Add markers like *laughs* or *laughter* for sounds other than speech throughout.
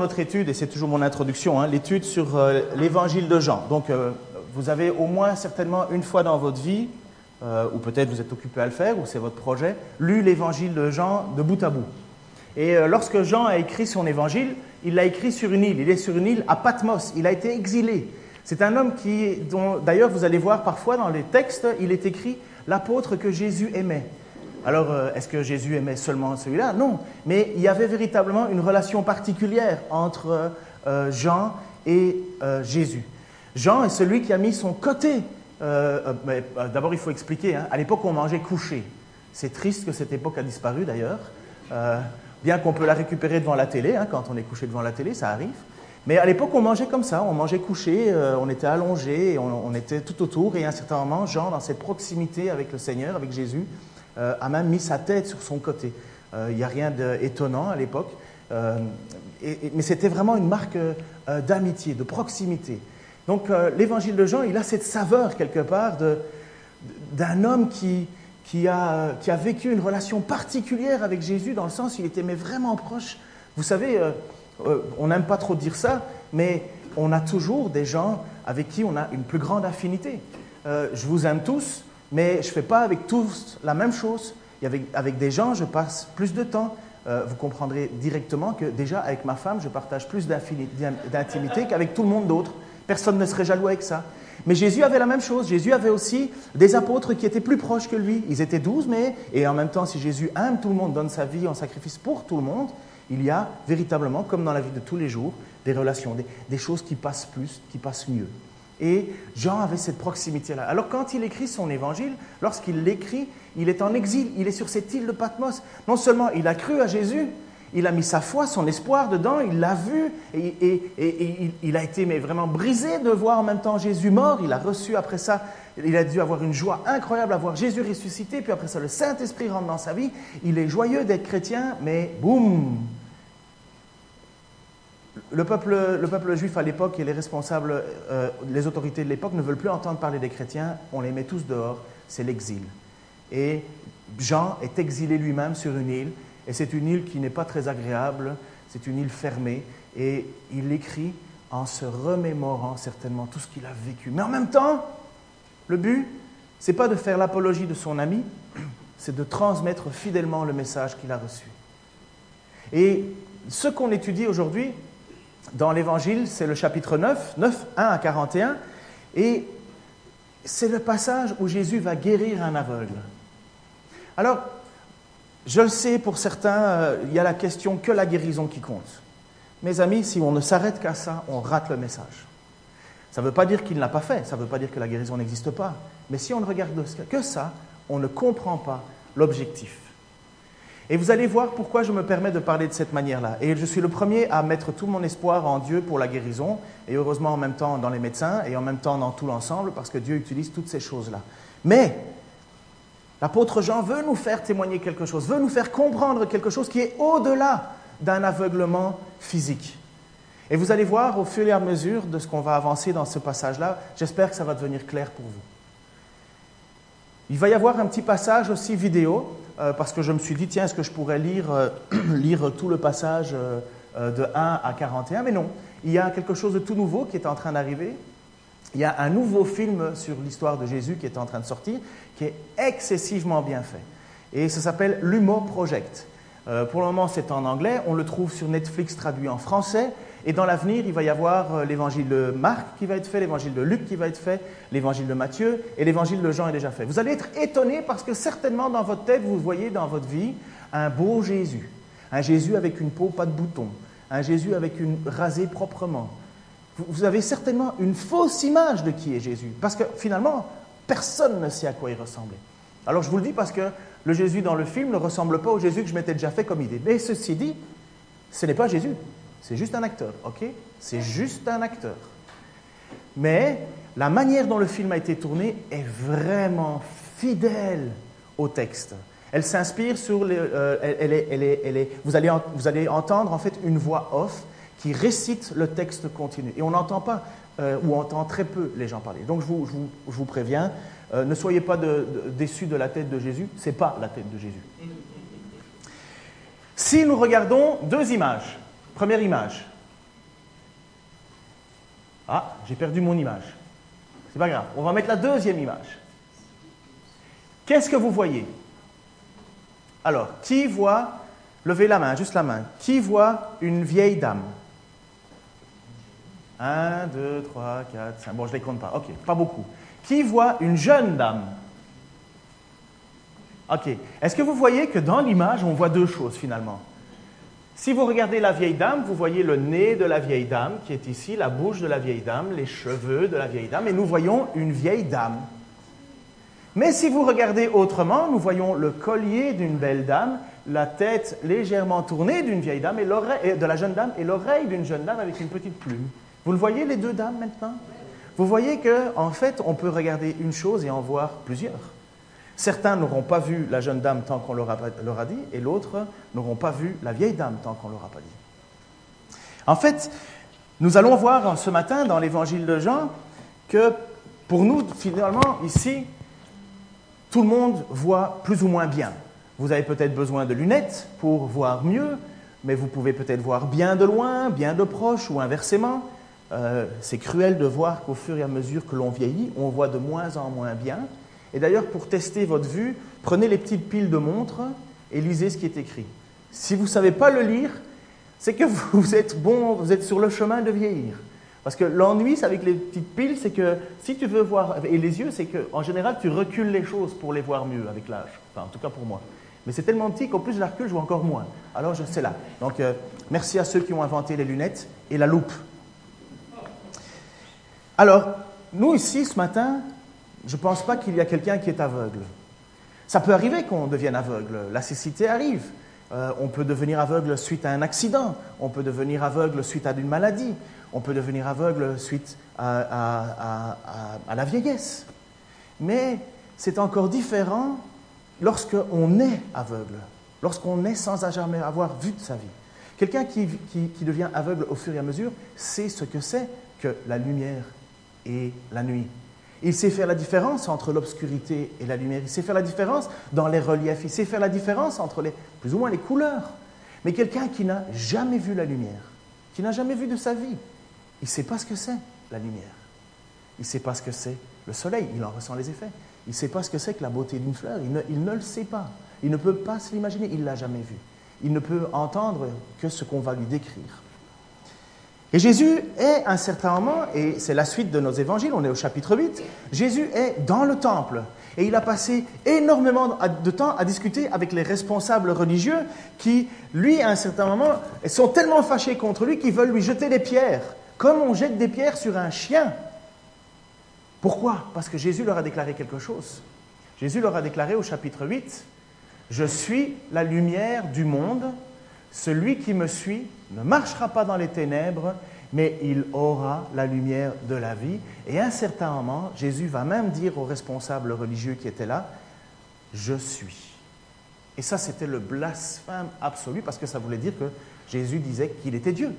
notre étude, et c'est toujours mon introduction, hein, l'étude sur euh, l'évangile de Jean. Donc, euh, vous avez au moins certainement une fois dans votre vie, euh, ou peut-être vous êtes occupé à le faire, ou c'est votre projet, lu l'évangile de Jean de bout à bout. Et lorsque Jean a écrit son évangile, il l'a écrit sur une île. Il est sur une île à Patmos. Il a été exilé. C'est un homme qui, dont d'ailleurs vous allez voir parfois dans les textes, il est écrit l'apôtre que Jésus aimait. Alors, euh, est-ce que Jésus aimait seulement celui-là? Non, mais il y avait véritablement une relation particulière entre euh, Jean et euh, Jésus. Jean est celui qui a mis son côté. D'abord, il faut expliquer, hein, à l'époque, on mangeait couché. C'est triste que cette époque a disparu d'ailleurs, bien qu'on peut la récupérer devant la télé, hein, quand on est couché devant la télé, ça arrive. Mais à l'époque, on mangeait comme ça, on mangeait couché, on était allongé, on, on, était tout autour, et à un certain moment, Jean, dans cette proximité avec le Seigneur, avec Jésus, euh, a même mis sa tête sur son côté. Euh, il n'y a rien d'étonnant à l'époque, euh, mais c'était vraiment une marque d'amitié, de proximité. Donc l'évangile de Jean, il a cette saveur quelque part d'un homme qui, qui, a, qui, a, vécu une relation particulière avec Jésus, dans le sens il était mais vraiment proche. Vous savez, on n'aime pas trop dire ça, mais on a toujours des gens avec qui on a une plus grande affinité. je vous aime tous, mais je ne fais pas avec tous la même chose. Avec, des gens, je passe plus de temps. Euh, vous comprendrez directement que déjà avec ma femme, je partage plus d'intimité qu'avec tout le monde d'autre. Personne ne serait jaloux avec ça. Mais Jésus avait la même chose. Jésus avait aussi des apôtres qui étaient plus proches que lui. Ils étaient douze, mais, et en même temps, si Jésus aime tout le monde, donne sa vie en sacrifice pour tout le monde, il y a véritablement, comme dans la vie de tous les jours, des relations, des choses qui passent plus, qui passent mieux. Et Jean avait cette proximité-là. Alors quand il écrit son évangile, lorsqu'il l'écrit, il est en exil, il est sur cette île de Patmos. Non seulement il a cru à Jésus, il a mis sa foi, son espoir dedans, il l'a vu, et, il a été mais vraiment brisé de voir en même temps Jésus mort. Il a reçu après ça, il a dû avoir une joie incroyable à voir Jésus ressuscité, puis après ça le Saint-Esprit rentre dans sa vie. Il est joyeux d'être chrétien, mais boum, le peuple, le peuple, juif à l'époque et les responsables, euh, les autorités de l'époque ne veulent plus entendre parler des chrétiens, on les met tous dehors, c'est l'exil. Et Jean est exilé lui-même sur une île, et c'est une île qui n'est pas très agréable, c'est une île fermée, et il écrit en se remémorant certainement tout ce qu'il a vécu. Mais en même temps, le but, c'est pas de faire l'apologie de son ami, *clears throat* c'est de transmettre fidèlement le message qu'il a reçu. Et ce qu'on étudie aujourd'hui, dans l'Évangile, c'est le chapitre 9, 9, 1 à 41, et c'est le passage où Jésus va guérir un aveugle. Alors, je le sais, pour certains, euh, il y a la question que la guérison qui compte. Mes amis, si on ne s'arrête qu'à ça, on rate le message. Ça ne veut pas dire qu'il ne l'a pas fait, ça ne veut pas dire que la guérison n'existe pas. Mais si on ne regarde que ça, on ne comprend pas l'objectif. Et vous allez voir pourquoi je me permets de parler de cette manière-là. Et je suis le premier à mettre tout mon espoir en Dieu pour la guérison, et heureusement en même temps dans les médecins, et en même temps dans tout l'ensemble, parce que Dieu utilise toutes ces choses-là. Mais l'apôtre Jean veut nous faire témoigner quelque chose, veut nous faire comprendre quelque chose qui est au-delà d'un aveuglement physique. Et vous allez voir au fur et à mesure de ce qu'on va avancer dans ce passage-là, j'espère que ça va devenir clair pour vous. Il va y avoir un petit passage aussi vidéo euh, parce que je me suis dit, tiens, est-ce que je pourrais lire, euh, *clears throat* lire tout le passage euh, de 1 à 41 Mais non, il y a quelque chose de tout nouveau qui est en train d'arriver. Il y a un nouveau film sur l'histoire de Jésus qui est en train de sortir, qui est excessivement bien fait. Et ça s'appelle L'Humour Project. pour le moment, c'est en anglais. On le trouve sur Netflix traduit en français. Et dans l'avenir, il va y avoir euh, l'évangile de Marc qui va être fait, l'évangile de Luc qui va être fait, l'évangile de Matthieu et l'évangile de Jean est déjà fait. Vous allez être étonné parce que certainement dans votre tête, vous voyez dans votre vie un beau Jésus. Un Jésus avec une peau pas de bouton. Un Jésus avec une rasée proprement. Vous avez certainement une fausse image de qui est Jésus. Parce que finalement, personne ne sait à quoi il ressemblait. Alors je vous le dis parce que le Jésus dans le film ne ressemble pas au Jésus que je m'étais déjà fait comme idée. Mais ceci dit, ce n'est pas Jésus. C'est juste un acteur, ok? C'est juste un acteur. Mais la manière dont le film a été tourné est vraiment fidèle au texte. Elle s'inspire sur euh, elle, est, elle, est, elle est, vous, allez, vous allez entendre en fait une voix off qui récite le texte continu. Et on n'entend pas, euh, ou on entend très peu les gens parler. Donc je vous, je vous, préviens, euh, ne soyez pas déçus de la tête de Jésus, ce n'est pas la tête de Jésus. Si nous regardons deux images, Première image. Ah, j'ai perdu mon image. C'est pas grave. On va mettre la deuxième image. Qu'est-ce que vous voyez? Alors, qui voit, levez la main, juste la main, qui voit une vieille dame? 1, 2, 3, 4, 5. Bon, je ne les compte pas. OK, pas beaucoup. Qui voit une jeune dame? OK. Est-ce que vous voyez que dans l'image, on voit deux choses finalement? Si vous regardez la vieille dame, vous voyez le nez de la vieille dame qui est ici, la bouche de la vieille dame, les cheveux de la vieille dame, et nous voyons une vieille dame. Mais si vous regardez autrement, nous voyons le collier d'une belle dame, la tête légèrement tournée d'une vieille dame et de la jeune dame et l'oreille d'une jeune dame avec une petite plume. Vous le voyez, les deux dames maintenant? Vous voyez que, en fait, on peut regarder une chose et en voir plusieurs. Certains n'auront pas vu la jeune dame tant qu'on leur, a, dit, et l'autre n'auront pas vu la vieille dame tant qu'on leur a pas dit. En fait, nous allons voir ce matin dans l'évangile de Jean que pour nous, finalement, ici, tout le monde voit plus ou moins bien. Vous avez peut-être besoin de lunettes pour voir mieux, mais vous pouvez peut-être voir bien de loin, bien de proche ou inversement. Euh, c'est cruel de voir qu'au fur et à mesure que l'on vieillit, on voit de moins en moins bien. Et d'ailleurs, pour tester votre vue, prenez les petites piles de montres et lisez ce qui est écrit. Si vous ne savez pas le lire, c'est que *laughs* vous êtes bon, vous êtes sur le chemin de vieillir. Parce que l'ennui, avec les petites piles, c'est que si tu veux voir, et les yeux, c'est qu'en général, tu recules les choses pour les voir mieux avec l'âge. Enfin, en tout cas pour moi. Mais c'est tellement petit qu'au plus je la recule, je vois encore moins. Alors, c'est là. Donc, euh, merci à ceux qui ont inventé les lunettes et la loupe. Alors, nous ici, ce matin, je ne pense pas qu'il y a quelqu'un qui est aveugle. Ça peut arriver qu'on devienne aveugle. La cécité arrive. Euh, on peut devenir aveugle suite à un accident. On peut devenir aveugle suite à une maladie. On peut devenir aveugle suite à, la vieillesse. Mais c'est encore différent lorsqu'on est aveugle, lorsqu'on est sans jamais avoir vu de sa vie. Quelqu'un qui, qui devient aveugle au fur et à mesure sait ce que c'est que la lumière et la nuit. Il sait faire la différence entre l'obscurité et la lumière. Il sait faire la différence dans les reliefs. Il sait faire la différence entre les, plus ou moins les couleurs. Mais quelqu'un qui n'a jamais vu la lumière, qui n'a jamais vu de sa vie, il ne sait pas ce que c'est la lumière. Il ne sait pas ce que c'est le soleil. Il en ressent les effets. Il ne sait pas ce que c'est que la beauté d'une fleur. Il ne, il ne, le sait pas. Il ne peut pas se l'imaginer. Il ne l'a jamais vu. Il ne peut entendre que ce qu'on va lui décrire. Et Jésus est, à un certain moment, et c'est la suite de nos évangiles, on est au chapitre 8, Jésus est dans le temple. Et il a passé énormément de temps à discuter avec les responsables religieux qui, lui, à un certain moment, sont tellement fâchés contre lui qu'ils veulent lui jeter des pierres, comme on jette des pierres sur un chien. Pourquoi? Parce que Jésus leur a déclaré quelque chose. Jésus leur a déclaré au chapitre 8, Je suis la lumière du monde, celui qui me suit ne marchera pas dans les ténèbres, mais il aura la lumière de la vie. Et à un certain moment, Jésus va même dire aux responsables religieux qui étaient là, Je suis. Et ça, c'était le blasphème absolu, parce que ça voulait dire que Jésus disait qu'il était Dieu.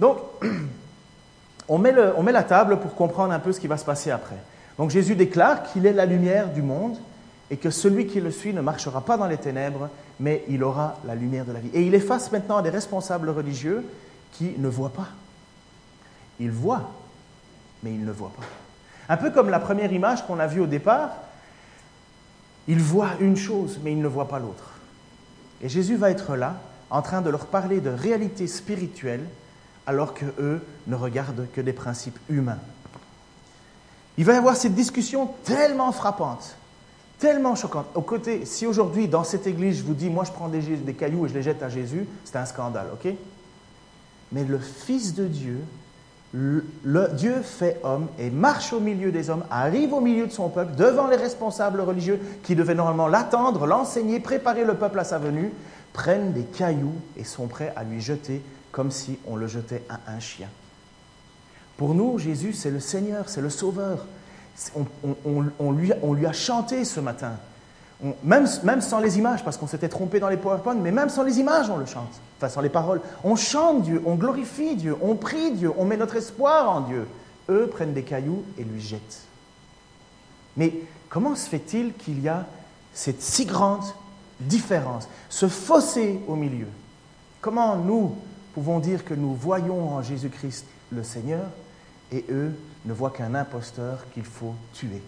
Donc, *clears throat* on met, on met la table pour comprendre un peu ce qui va se passer après. Donc Jésus déclare qu'il est la lumière du monde et que celui qui le suit ne marchera pas dans les ténèbres, mais il aura la lumière de la vie. Et il est face maintenant à des responsables religieux qui ne voient pas. Ils voient, mais ils ne voient pas. Un peu comme la première image qu'on a vue au départ, ils voient une chose, mais ils ne voient pas l'autre. Et Jésus va être là, en train de leur parler de réalité spirituelle, alors qu'eux ne regardent que des principes humains. Il va y avoir cette discussion tellement frappante tellement choquante. Au côté, si aujourd'hui, dans cette église, je vous dis, moi je prends des, des cailloux et je les jette à Jésus, c'est un scandale, ok? Mais le Fils de Dieu, le, Dieu fait homme et marche au milieu des hommes, arrive au milieu de son peuple, devant les responsables religieux qui devaient normalement l'attendre, l'enseigner, préparer le peuple à sa venue, prennent des cailloux et sont prêts à lui jeter comme si on le jetait à un chien. Pour nous, Jésus, c'est le Seigneur, c'est le Sauveur, on, lui, a chanté ce matin. même, sans les images, parce qu'on s'était trompé dans les PowerPoint, mais même sans les images, on le chante. Enfin, sans les paroles. On chante Dieu, on glorifie Dieu, on prie Dieu, on met notre espoir en Dieu. Eux prennent des cailloux et lui jettent. Mais comment se fait-il qu'il y a cette si grande différence, ce fossé au milieu? Comment nous pouvons dire que nous voyons en Jésus-Christ le Seigneur et eux ne voient qu'un imposteur qu'il faut tuer.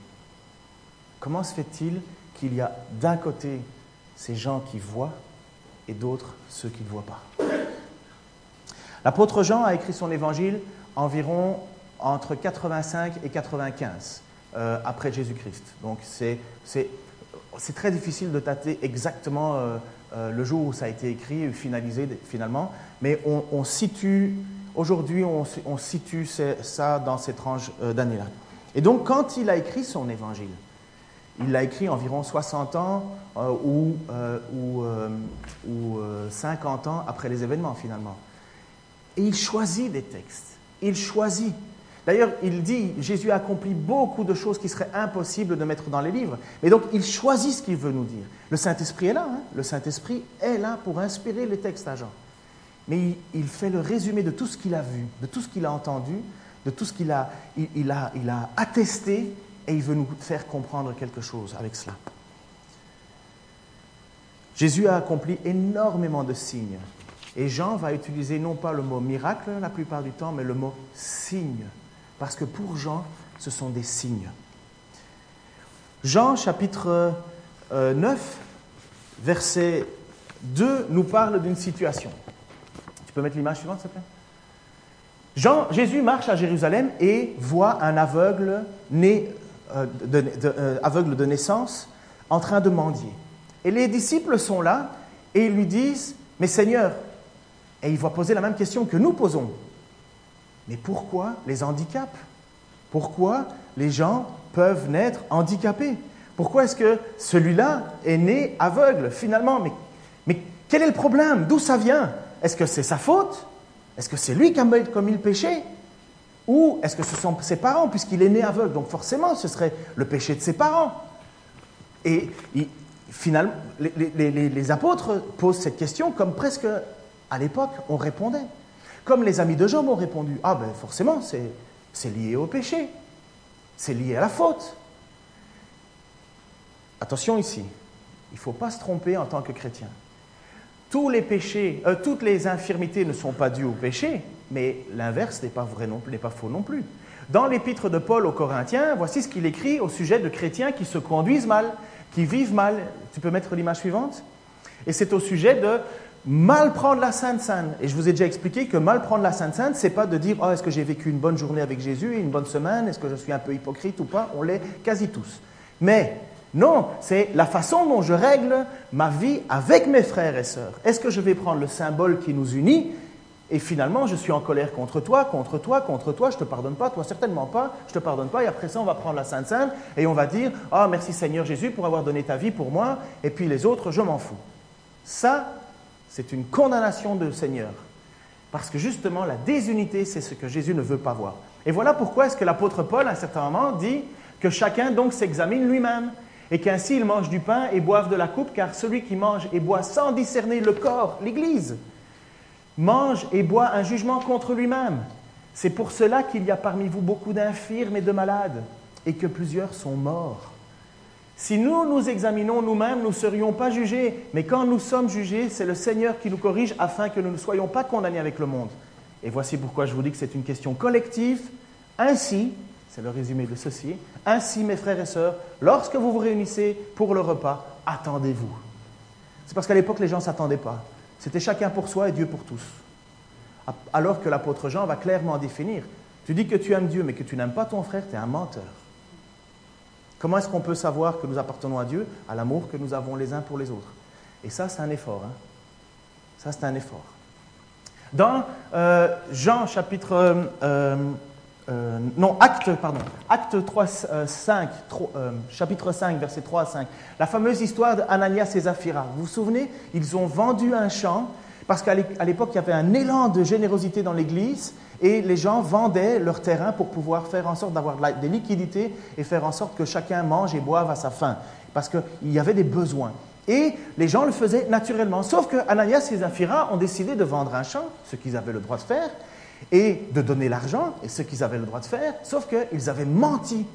Comment se fait-il qu'il y a d'un côté ces gens qui voient et d'autres ceux qui ne voient pas? L'apôtre Jean a écrit son évangile environ entre 85 et 95 euh, après Jésus-Christ. Donc c'est très difficile de dater exactement euh, euh, le jour où ça a été écrit et finalisé finalement, mais on, situe, aujourd'hui on, situe ça dans cette tranche d'années-là. Et donc quand il a écrit son évangile, il l'a écrit environ 60 ans ou, ou, ou 50 ans après les événements finalement. Et il choisit des textes. Il choisit. D'ailleurs, il dit, Jésus a accompli beaucoup de choses qui seraient impossibles de mettre dans les livres. Mais donc, il choisit ce qu'il veut nous dire. Le Saint-Esprit est là. Hein. Le Saint-Esprit est là pour inspirer les textes à Jean. Mais il, fait le résumé de tout ce qu'il a vu, de tout ce qu'il a entendu, de tout ce qu'il a, il, a, il a attesté, et il veut nous faire comprendre quelque chose avec cela. Jésus a accompli énormément de signes. Et Jean va utiliser non pas le mot miracle la plupart du temps, mais le mot signe. Parce que pour Jean, ce sont des signes. Jean chapitre 9, euh, verset 2 nous parle d'une situation. Tu peux mettre l'image suivante, s'il te plaît? Jésus marche à Jérusalem et voit un aveugle, né, euh, euh, aveugle de naissance en train de mendier. Et les disciples sont là et ils lui disent, mais Seigneur, et il va poser la même question que nous posons. Mais pourquoi les handicaps? Pourquoi les gens peuvent naître handicapés? Pourquoi est-ce que celui-là est né aveugle finalement? Mais quel est le problème? D'où ça vient? Est-ce que c'est sa faute? Est-ce que c'est lui qui a commis le péché? Ou est-ce que ce sont ses parents puisqu'il est né aveugle? Donc forcément, ce serait le péché de ses parents. Et finalement, les, les apôtres posent cette question comme presque à l'époque, on répondait. Comme les amis de Job ont répondu Ah ben forcément, c'est lié au péché, c'est lié à la faute. Attention ici, il ne faut pas se tromper en tant que chrétien. Tous les péchés, euh, toutes les infirmités ne sont pas dues au péché, mais l'inverse n'est pas vrai non n'est pas faux non plus. Dans l'épître de Paul aux Corinthiens, voici ce qu'il écrit au sujet de chrétiens qui se conduisent mal, qui vivent mal. Tu peux mettre l'image suivante? Et c'est au sujet de mal prendre la Sainte Sainte. Et je vous ai déjà expliqué que mal prendre la Sainte Sainte, c'est pas de dire oh, est-ce que j'ai vécu une bonne journée avec Jésus, une bonne semaine, est-ce que je suis un peu hypocrite ou pas? On l'est quasi tous. Mais non, c'est la façon dont je règle ma vie avec mes frères et sœurs. Est-ce que je vais prendre le symbole qui nous unit et finalement je suis en colère contre toi, contre toi, contre toi, je te pardonne pas, toi certainement pas, je te pardonne pas, et après ça on va prendre la Sainte Sainte et on va dire Ah, merci Seigneur Jésus pour avoir donné ta vie pour moi, et puis les autres, je m'en fous. Ça, c'est une condamnation de Seigneur. Parce que justement, la désunité, c'est ce que Jésus ne veut pas voir. Et voilà pourquoi est-ce que l'apôtre Paul, à un certain moment, dit que chacun donc s'examine lui-même, et qu'ainsi il mange du pain et boive de la coupe, car celui qui mange et boit sans discerner le corps, l'Église, mange et boit un jugement contre lui-même. C'est pour cela qu'il y a parmi vous beaucoup d'infirmes et de malades, et que plusieurs sont morts. Si nous nous examinons nous-mêmes, nous ne serions pas jugés. Mais quand nous sommes jugés, c'est le Seigneur qui nous corrige afin que nous ne soyons pas condamnés avec le monde. Et voici pourquoi je vous dis que c'est une question collective. Ainsi, le résumé de ceci, ainsi mes frères et sœurs, lorsque vous vous réunissez pour le repas, attendez-vous. C'est parce qu'à l'époque, les gens ne s'attendaient pas. C'était chacun pour soi et Dieu pour tous. Alors que l'apôtre Jean va clairement définir, tu dis que tu aimes Dieu mais que tu n'aimes pas ton frère, tu es un menteur. Comment est-ce qu'on peut savoir que nous appartenons à Dieu? À l'amour que nous avons les uns pour les autres. Et ça, c'est un effort. Hein. Ça, c'est un effort. Dans euh, Jean chapitre... Euh, euh, non, acte, pardon, acte 3, 5, chapitre 5, verset 3 à 5, la fameuse histoire d'Ananias et Zaphira. Vous vous souvenez? Ils ont vendu un champ parce qu'à l'époque, il y avait un élan de générosité dans l'Église et les gens vendaient leur terrain pour pouvoir faire en sorte d'avoir des liquidités et faire en sorte que chacun mange et boive à sa faim, parce qu'il y avait des besoins. Et les gens le faisaient naturellement. Sauf que Ananias et Zaphira ont décidé de vendre un champ, ce qu'ils avaient le droit de faire, et de donner l'argent, et ce qu'ils avaient le droit de faire, sauf qu'ils avaient menti.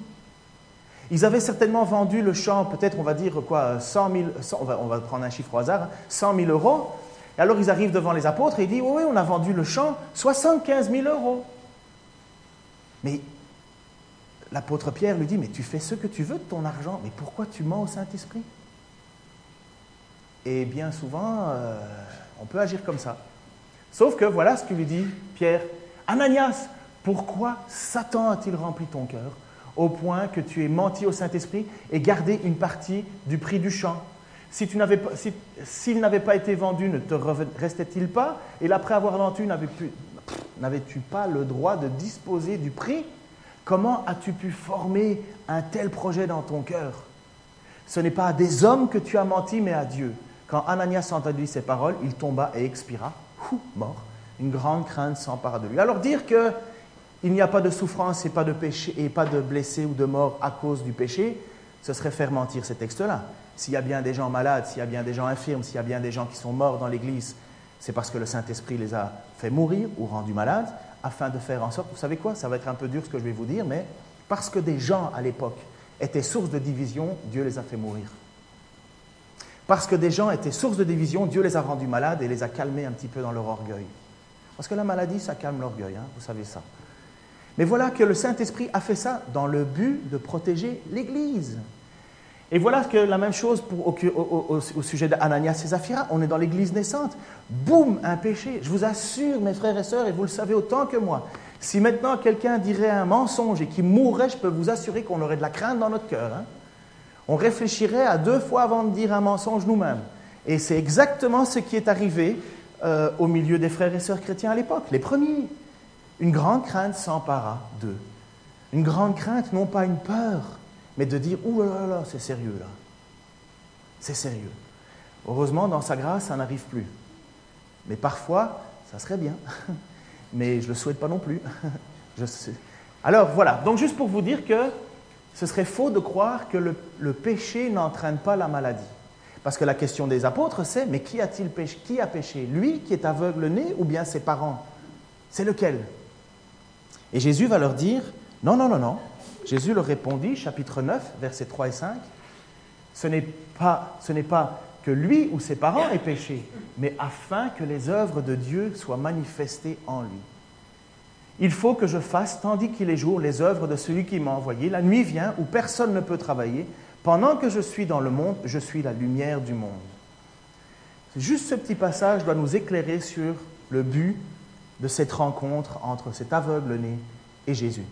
Ils avaient certainement vendu le champ, peut-être on va dire quoi, 100 000, on, va, prendre un chiffre au hasard, 100 hein, 000 euros, et alors ils arrivent devant les apôtres et ils disent Oui, on a vendu le champ 75 000 euros. Mais l'apôtre Pierre lui dit, mais tu fais ce que tu veux de ton argent, mais pourquoi tu mens au Saint-Esprit? Et bien souvent, euh, on peut agir comme ça. Sauf que voilà ce que lui dit Pierre. Ananias, pourquoi Satan a-t-il rempli ton cœur au point que tu aies menti au Saint-Esprit et gardé une partie du prix du champ? Si S'il n'avait pas été vendu, ne te restait-il pas? Et l'après avoir vendu, n'avais-tu pas le droit de disposer du prix? Comment as-tu pu former un tel projet dans ton cœur? Ce n'est pas à des hommes que tu as menti, mais à Dieu. Quand Ananias entendit ces paroles, il tomba et expira, mort. Une grande crainte s'empara de lui. Alors dire que il n'y a pas de souffrance et pas de péché et pas de blessés ou de mort à cause du péché, ce serait faire mentir ces textes-là. S'il y a bien des gens malades, s'il y a bien des gens infirmes, s'il y a bien des gens qui sont morts dans l'Église, c'est parce que le Saint-Esprit les a fait mourir ou rendus malades, afin de faire en sorte, vous savez quoi, ça va être un peu dur ce que je vais vous dire, mais parce que des gens à l'époque étaient source de division, Dieu les a fait mourir. Parce que des gens étaient source de division, Dieu les a rendus malades et les a calmés un petit peu dans leur orgueil. Parce que la maladie, ça calme l'orgueil, hein, vous savez ça. Mais voilà que le Saint-Esprit a fait ça dans le but de protéger l'Église. Et voilà que la même chose pour, au, sujet d'Ananias et Zaphira. On est dans l'Église naissante. Boum, un péché. Je vous assure, mes frères et sœurs, et vous le savez autant que moi, si maintenant quelqu'un dirait un mensonge et qu'il mourrait, je peux vous assurer qu'on aurait de la crainte dans notre cœur. Hein. On réfléchirait à deux fois avant de dire un mensonge nous-mêmes. Et c'est exactement ce qui est arrivé euh, au milieu des frères et sœurs chrétiens à l'époque, les premiers. Une grande crainte s'empara d'eux. Une grande crainte, non pas une peur, mais de dire Ouh là là, c'est sérieux là. C'est sérieux. Heureusement, dans sa grâce, ça n'arrive plus. Mais parfois, ça serait bien. *laughs* Mais je ne le souhaite pas non plus. *laughs* Alors voilà, donc juste pour vous dire que ce serait faux de croire que le péché n'entraîne pas la maladie. Parce que la question des apôtres, c'est mais qui a-t-il péché Qui a péché? Lui qui est aveugle-né ou bien ses parents? C'est lequel? Et Jésus va leur dire, non, non, non, non. Jésus leur répondit, chapitre 9, versets 3 et 5, ce n'est pas, ce n'est pas que lui ou ses parents aient péché, mais afin que les œuvres de Dieu soient manifestées en lui. Il faut que je fasse, tandis qu'il est jour, les œuvres de celui qui m'a envoyé. La nuit vient où personne ne peut travailler. Pendant que je suis dans le monde, je suis la lumière du monde. Juste ce petit passage doit nous éclairer sur le but de cette rencontre entre cet aveugle-né et Jésus.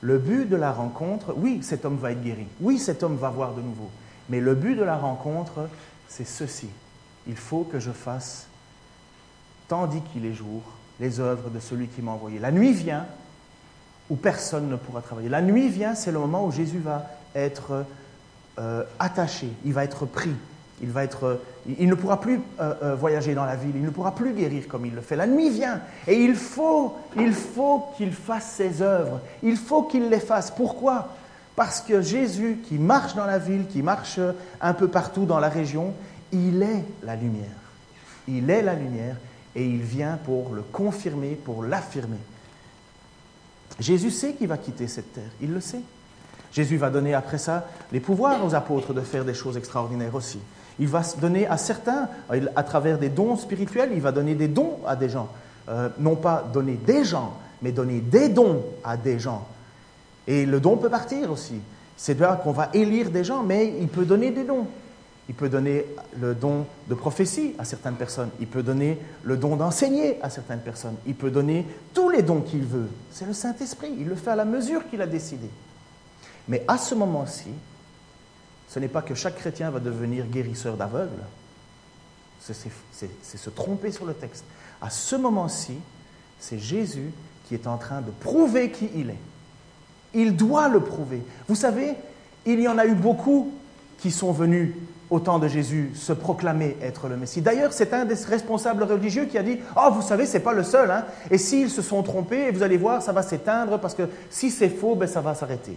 Le but de la rencontre, oui, cet homme va être guéri, oui, cet homme va voir de nouveau, mais le but de la rencontre, c'est ceci. Il faut que je fasse, tandis qu'il est jour, les œuvres de celui qui m'a envoyé. La nuit vient où personne ne pourra travailler. La nuit vient, c'est le moment où Jésus va être euh, attaché, il va être pris, il, va être, il ne pourra plus euh, euh, voyager dans la ville, il ne pourra plus guérir comme il le fait. La nuit vient et il faut, il faut qu'il fasse ses œuvres, il faut qu'il les fasse. Pourquoi? Parce que Jésus, qui marche dans la ville, qui marche un peu partout dans la région, il est la lumière. Il est la lumière et il vient pour le confirmer, pour l'affirmer. Jésus sait qu'il va quitter cette terre, il le sait. Jésus va donner après ça les pouvoirs aux apôtres de faire des choses extraordinaires aussi. Il va donner à certains, à travers des dons spirituels, il va donner des dons à des gens. Euh, non pas donner des gens, mais donner des dons à des gens. Et le don peut partir aussi. C'est là qu'on va élire des gens, mais il peut donner des dons. Il peut donner le don de prophétie à certaines personnes. Il peut donner le don d'enseigner à certaines personnes. Il peut donner tous les dons qu'il veut. C'est le Saint-Esprit. Il le fait à la mesure qu'il a décidé. Mais à ce moment-ci, ce n'est pas que chaque chrétien va devenir guérisseur d'aveugles. C'est se tromper sur le texte. À ce moment-ci, c'est Jésus qui est en train de prouver qui il est. Il doit le prouver. Vous savez, il y en a eu beaucoup qui sont venus au temps de Jésus se proclamer être le Messie. D'ailleurs, c'est un des responsables religieux qui a dit Oh, vous savez, ce n'est pas le seul. Hein. Et s'ils se sont trompés, vous allez voir, ça va s'éteindre parce que si c'est faux, ben, ça va s'arrêter.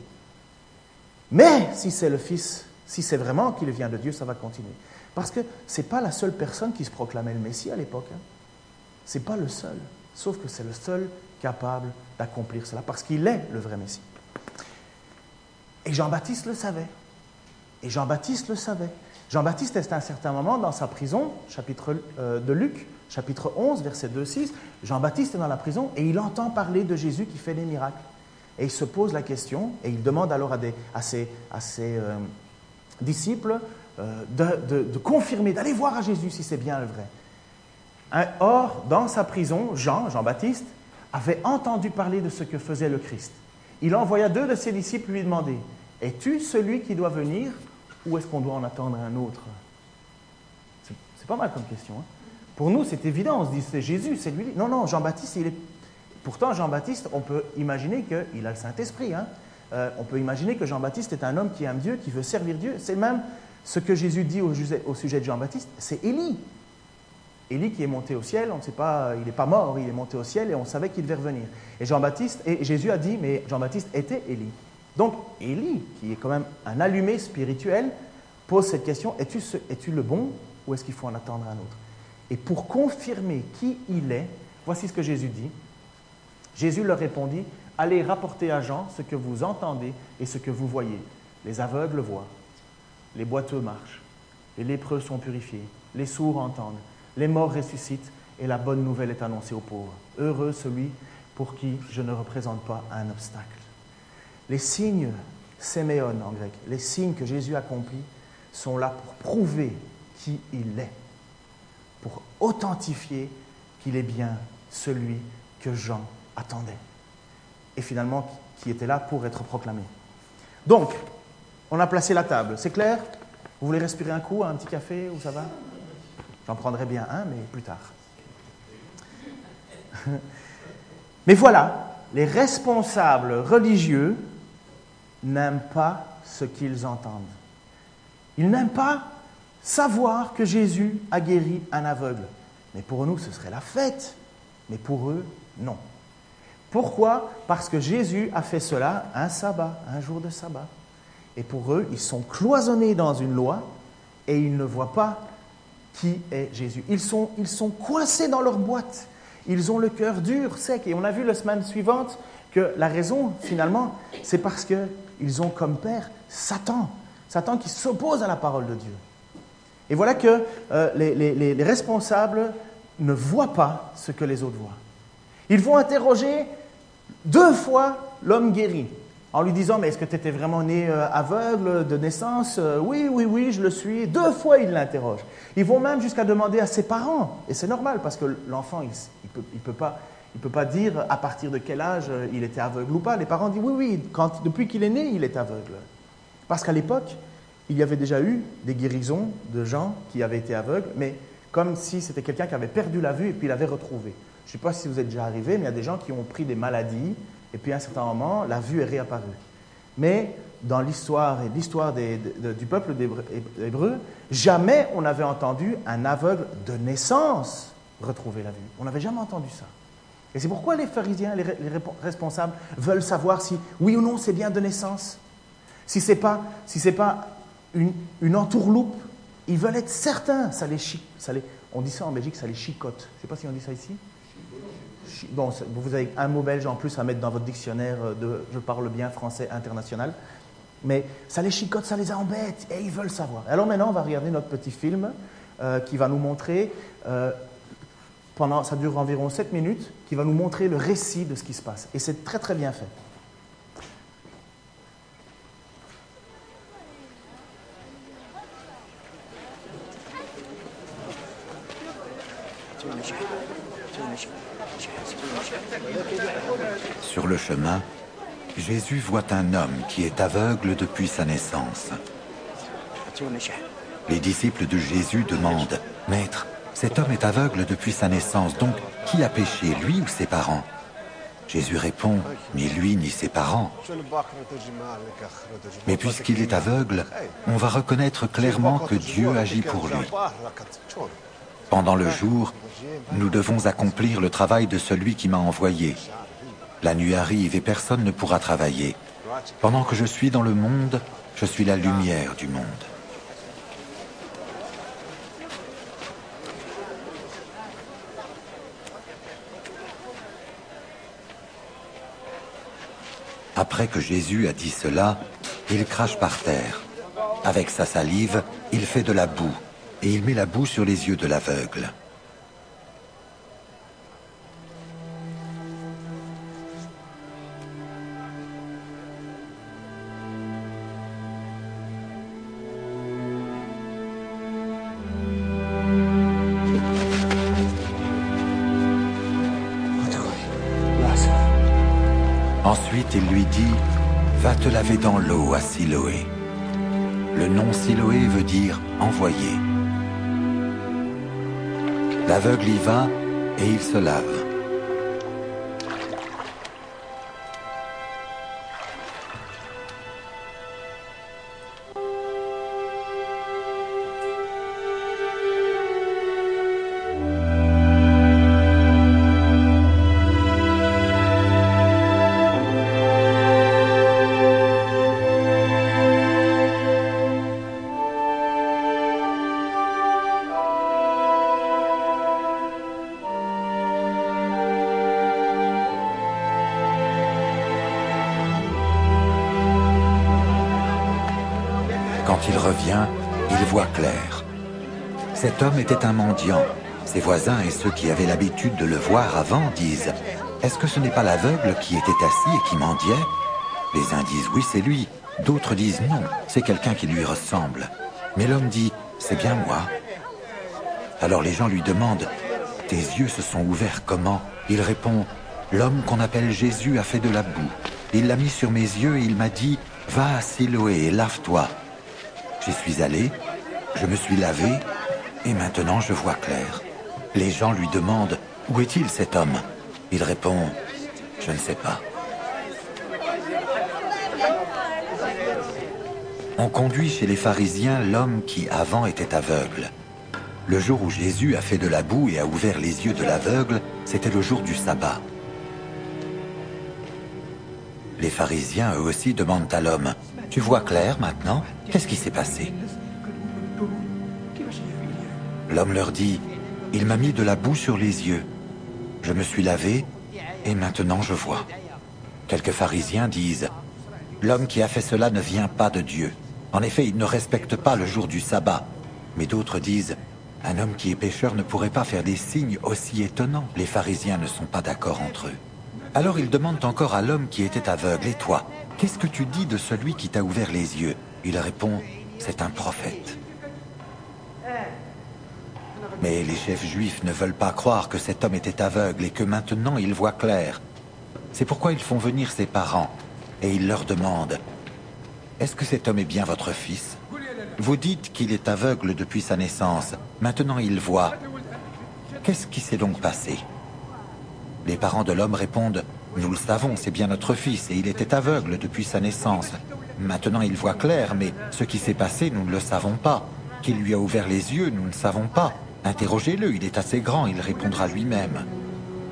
Mais si c'est le Fils si c'est vraiment qu'il vient de Dieu, ça va continuer. Parce que ce n'est pas la seule personne qui se proclamait le Messie à l'époque. Hein. Ce n'est pas le seul. Sauf que c'est le seul capable d'accomplir cela, parce qu'il est le vrai Messie. Et Jean-Baptiste le savait. Et Jean-Baptiste le savait. Jean-Baptiste est à un certain moment dans sa prison, chapitre euh, de Luc, chapitre 11, verset 2-6. Jean-Baptiste est dans la prison et il entend parler de Jésus qui fait des miracles. Et il se pose la question, et il demande alors à, ses, euh, disciples euh, de, confirmer, d'aller voir à Jésus si c'est bien le vrai. Or, dans sa prison, Jean, Jean-Baptiste, avait entendu parler de ce que faisait le Christ. Il envoya deux de ses disciples lui demander, Es-tu celui qui doit venir ou est-ce qu'on doit en attendre un autre? C'est pas mal comme question. Hein. Pour nous, c'est évident, on se dit, c'est Jésus, c'est lui. Non, non, Jean-Baptiste, il est Pourtant, Jean-Baptiste, on peut imaginer qu'il a le Saint-Esprit. Hein. Euh, on peut imaginer que Jean-Baptiste est un homme qui aime Dieu, qui veut servir Dieu. C'est même ce que Jésus dit au, sujet de Jean-Baptiste, c'est Élie. Élie qui est monté au ciel, on ne sait pas, il n'est pas mort, il est monté au ciel et on savait qu'il devait revenir. Et Jean-Baptiste, et Jésus a dit, mais Jean-Baptiste était Élie. Donc Élie, qui est quand même un allumé spirituel, pose cette question, es-tu, es-tu le bon ou est-ce qu'il faut en attendre un autre? Et pour confirmer qui il est, voici ce que Jésus dit. Jésus leur répondit, Allez rapporter à Jean ce que vous entendez et ce que vous voyez. Les aveugles voient, les boiteux marchent, les lépreux sont purifiés, les sourds entendent, les morts ressuscitent et la bonne nouvelle est annoncée aux pauvres. Heureux celui pour qui je ne représente pas un obstacle. Les signes, séméon en grec, les signes que Jésus accomplit sont là pour prouver qui il est, pour authentifier qu'il est bien celui que Jean attendait. Et finalement, qui était là pour être proclamé. Donc, on a placé la table. C'est clair? Vous voulez respirer un coup, un petit café, ou ça va? J'en prendrai bien un, mais plus tard. *laughs* mais voilà, les responsables religieux n'aiment pas ce qu'ils entendent. Ils n'aiment pas savoir que Jésus a guéri un aveugle. Mais pour nous, ce serait la fête. Mais pour eux, non. Pourquoi? Parce que Jésus a fait cela un sabbat, un jour de sabbat. Et pour eux, ils sont cloisonnés dans une loi et ils ne voient pas qui est Jésus. Ils sont, ils coincés dans leur boîte. Ils ont le cœur dur, sec. Et on a vu la semaine suivante que la raison, finalement, c'est parce qu'ils ont comme père Satan. Satan qui s'oppose à la parole de Dieu. Et voilà que euh, les responsables ne voient pas ce que les autres voient. Ils vont interroger deux fois l'homme guéri, en lui disant, mais est-ce que tu étais vraiment né euh, aveugle de naissance? Euh, Oui, oui, oui, je le suis. Deux fois, ils l'interrogent. Ils vont même jusqu'à demander à ses parents, et c'est normal, parce que l'enfant, il ne peut, il peut, pas, il peut pas dire à partir de quel âge euh, il était aveugle ou pas. Les parents disent, oui, oui, quand, depuis qu'il est né, il est aveugle. Parce qu'à l'époque, il y avait déjà eu des guérisons de gens qui avaient été aveugles, mais comme si c'était quelqu'un qui avait perdu la vue et puis l'avait retrouvé. Je ne sais pas si vous êtes déjà arrivé, mais il y a des gens qui ont pris des maladies et puis à un certain moment, la vue est réapparue. Mais dans l'histoire l'histoire du peuple hébreu, jamais on n'avait entendu un aveugle de naissance retrouver la vue. On n'avait jamais entendu ça. Et c'est pourquoi les pharisiens, les, responsables, veulent savoir si oui ou non c'est bien de naissance. Si ce n'est pas, si pas une, une, entourloupe, ils veulent être certains. Ça les, ça les, on dit ça en Belgique, ça les chicote. Je ne sais pas si on dit ça ici bon, vous avez un mot belge en plus à mettre dans votre dictionnaire de je parle bien français international. Mais ça les chicote, ça les embête et ils veulent savoir. Alors maintenant, on va regarder notre petit film euh, qui va nous montrer, euh, pendant, ça dure environ 7 minutes, qui va nous montrer le récit de ce qui se passe. Et c'est très très bien fait. Sur le chemin, Jésus voit un homme qui est aveugle depuis sa naissance. Les disciples de Jésus demandent, Maître, cet homme est aveugle depuis sa naissance, donc qui a péché, lui ou ses parents? Jésus répond, ni lui ni ses parents. Mais puisqu'il est aveugle, on va reconnaître clairement que Dieu agit pour lui. Pendant le jour, nous devons accomplir le travail de celui qui m'a envoyé. La nuit arrive et personne ne pourra travailler. Pendant que je suis dans le monde, je suis la lumière du monde. Après que Jésus a dit cela, il crache par terre. Avec sa salive, il fait de la boue et il met la boue sur les yeux de l'aveugle. Ensuite, il lui dit Va te laver dans l'eau à Siloé. Le nom Siloé veut dire envoyer. L'aveugle y va et il se lave. Était un mendiant. Ses voisins et ceux qui avaient l'habitude de le voir avant disent Est-ce que ce n'est pas l'aveugle qui était assis et qui mendiait? Les uns disent Oui, c'est lui. D'autres disent Non, c'est quelqu'un qui lui ressemble. Mais l'homme dit C'est bien moi. Alors les gens lui demandent Tes yeux se sont ouverts comment? Il répond L'homme qu'on appelle Jésus a fait de la boue. Il l'a mis sur mes yeux et il m'a dit Va à Siloé et lave-toi. J'y suis allé, je me suis lavé, maintenant je vois clair. Les gens lui demandent Où est-il cet homme? Il répond Je ne sais pas. On conduit chez les pharisiens l'homme qui avant était aveugle. Le jour où Jésus a fait de la boue et a ouvert les yeux de l'aveugle, c'était le jour du sabbat. Les pharisiens, eux aussi, demandent à l'homme tu vois clair maintenant? Qu'est-ce qui s'est passé? L'homme leur dit, il m'a mis de la boue sur les yeux. Je me suis lavé et maintenant je vois. Quelques pharisiens disent, l'homme qui a fait cela ne vient pas de Dieu. En effet, il ne respecte pas le jour du sabbat. Mais d'autres disent, un homme qui est pécheur ne pourrait pas faire des signes aussi étonnants. Les pharisiens ne sont pas d'accord entre eux. Alors ils demandent encore à l'homme qui était aveugle, et toi, Qu'est-ce que tu dis de celui qui t'a ouvert les yeux? Il répond, c'est un prophète. Mais les chefs juifs ne veulent pas croire que cet homme était aveugle et que maintenant il voit clair. C'est pourquoi ils font venir ses parents et ils leur demandent, Est-ce que cet homme est bien votre fils? Vous dites qu'il est aveugle depuis sa naissance, maintenant il voit. Qu'est-ce qui s'est donc passé? Les parents de l'homme répondent, nous le savons, c'est bien notre fils, et il était aveugle depuis sa naissance. Maintenant il voit clair, mais ce qui s'est passé, nous ne le savons pas. Qu'il lui a ouvert les yeux, nous ne savons pas. Interrogez-le, il est assez grand, il répondra lui-même.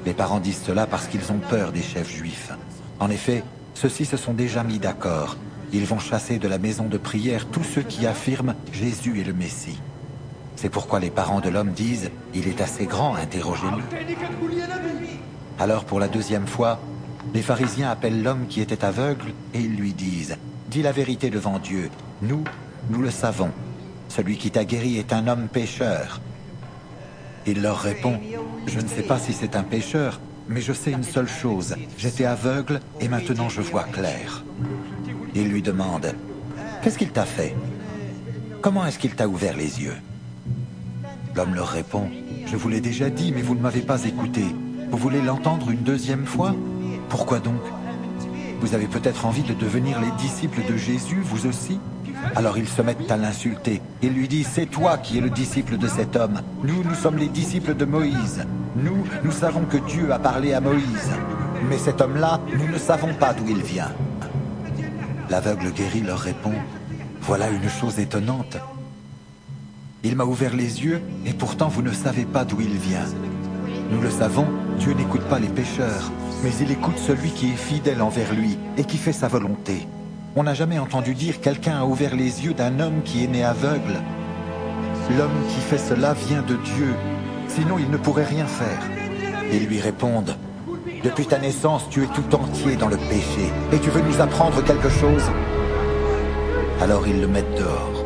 Les parents disent cela parce qu'ils ont peur des chefs juifs. En effet, ceux-ci se sont déjà mis d'accord. Ils vont chasser de la maison de prière tous ceux qui affirment Jésus est le Messie. C'est pourquoi les parents de l'homme disent Il est assez grand, interrogez-le. Alors pour la deuxième fois, les pharisiens appellent l'homme qui était aveugle et ils lui disent, Dis la vérité devant Dieu, nous, nous le savons. Celui qui t'a guéri est un homme pécheur. Il leur répond, Je ne sais pas si c'est un pécheur, mais je sais une seule chose, j'étais aveugle et maintenant je vois clair. Il lui demande, Qu'est-ce qu'il t'a fait? Comment est-ce qu'il t'a ouvert les yeux? L'homme leur répond, Je vous l'ai déjà dit, mais vous ne m'avez pas écouté. Vous voulez l'entendre une deuxième fois? Pourquoi donc? Vous avez peut-être envie de devenir les disciples de Jésus, vous aussi? Alors ils se mettent à l'insulter. Ils lui disent, c'est toi qui es le disciple de cet homme. Nous, nous sommes les disciples de Moïse. Nous, nous savons que Dieu a parlé à Moïse. Mais cet homme-là, nous ne savons pas d'où il vient. L'aveugle guéri leur répond, voilà une chose étonnante. Il m'a ouvert les yeux et pourtant vous ne savez pas d'où il vient. Nous le savons, Dieu n'écoute pas les pécheurs, mais il écoute celui qui est fidèle envers lui et qui fait sa volonté. On n'a jamais entendu dire quelqu'un a ouvert les yeux d'un homme qui est né aveugle. L'homme qui fait cela vient de Dieu, sinon il ne pourrait rien faire. Ils lui répondent, Depuis ta naissance, tu es tout entier dans le péché, et tu veux nous apprendre quelque chose? Alors ils le mettent dehors.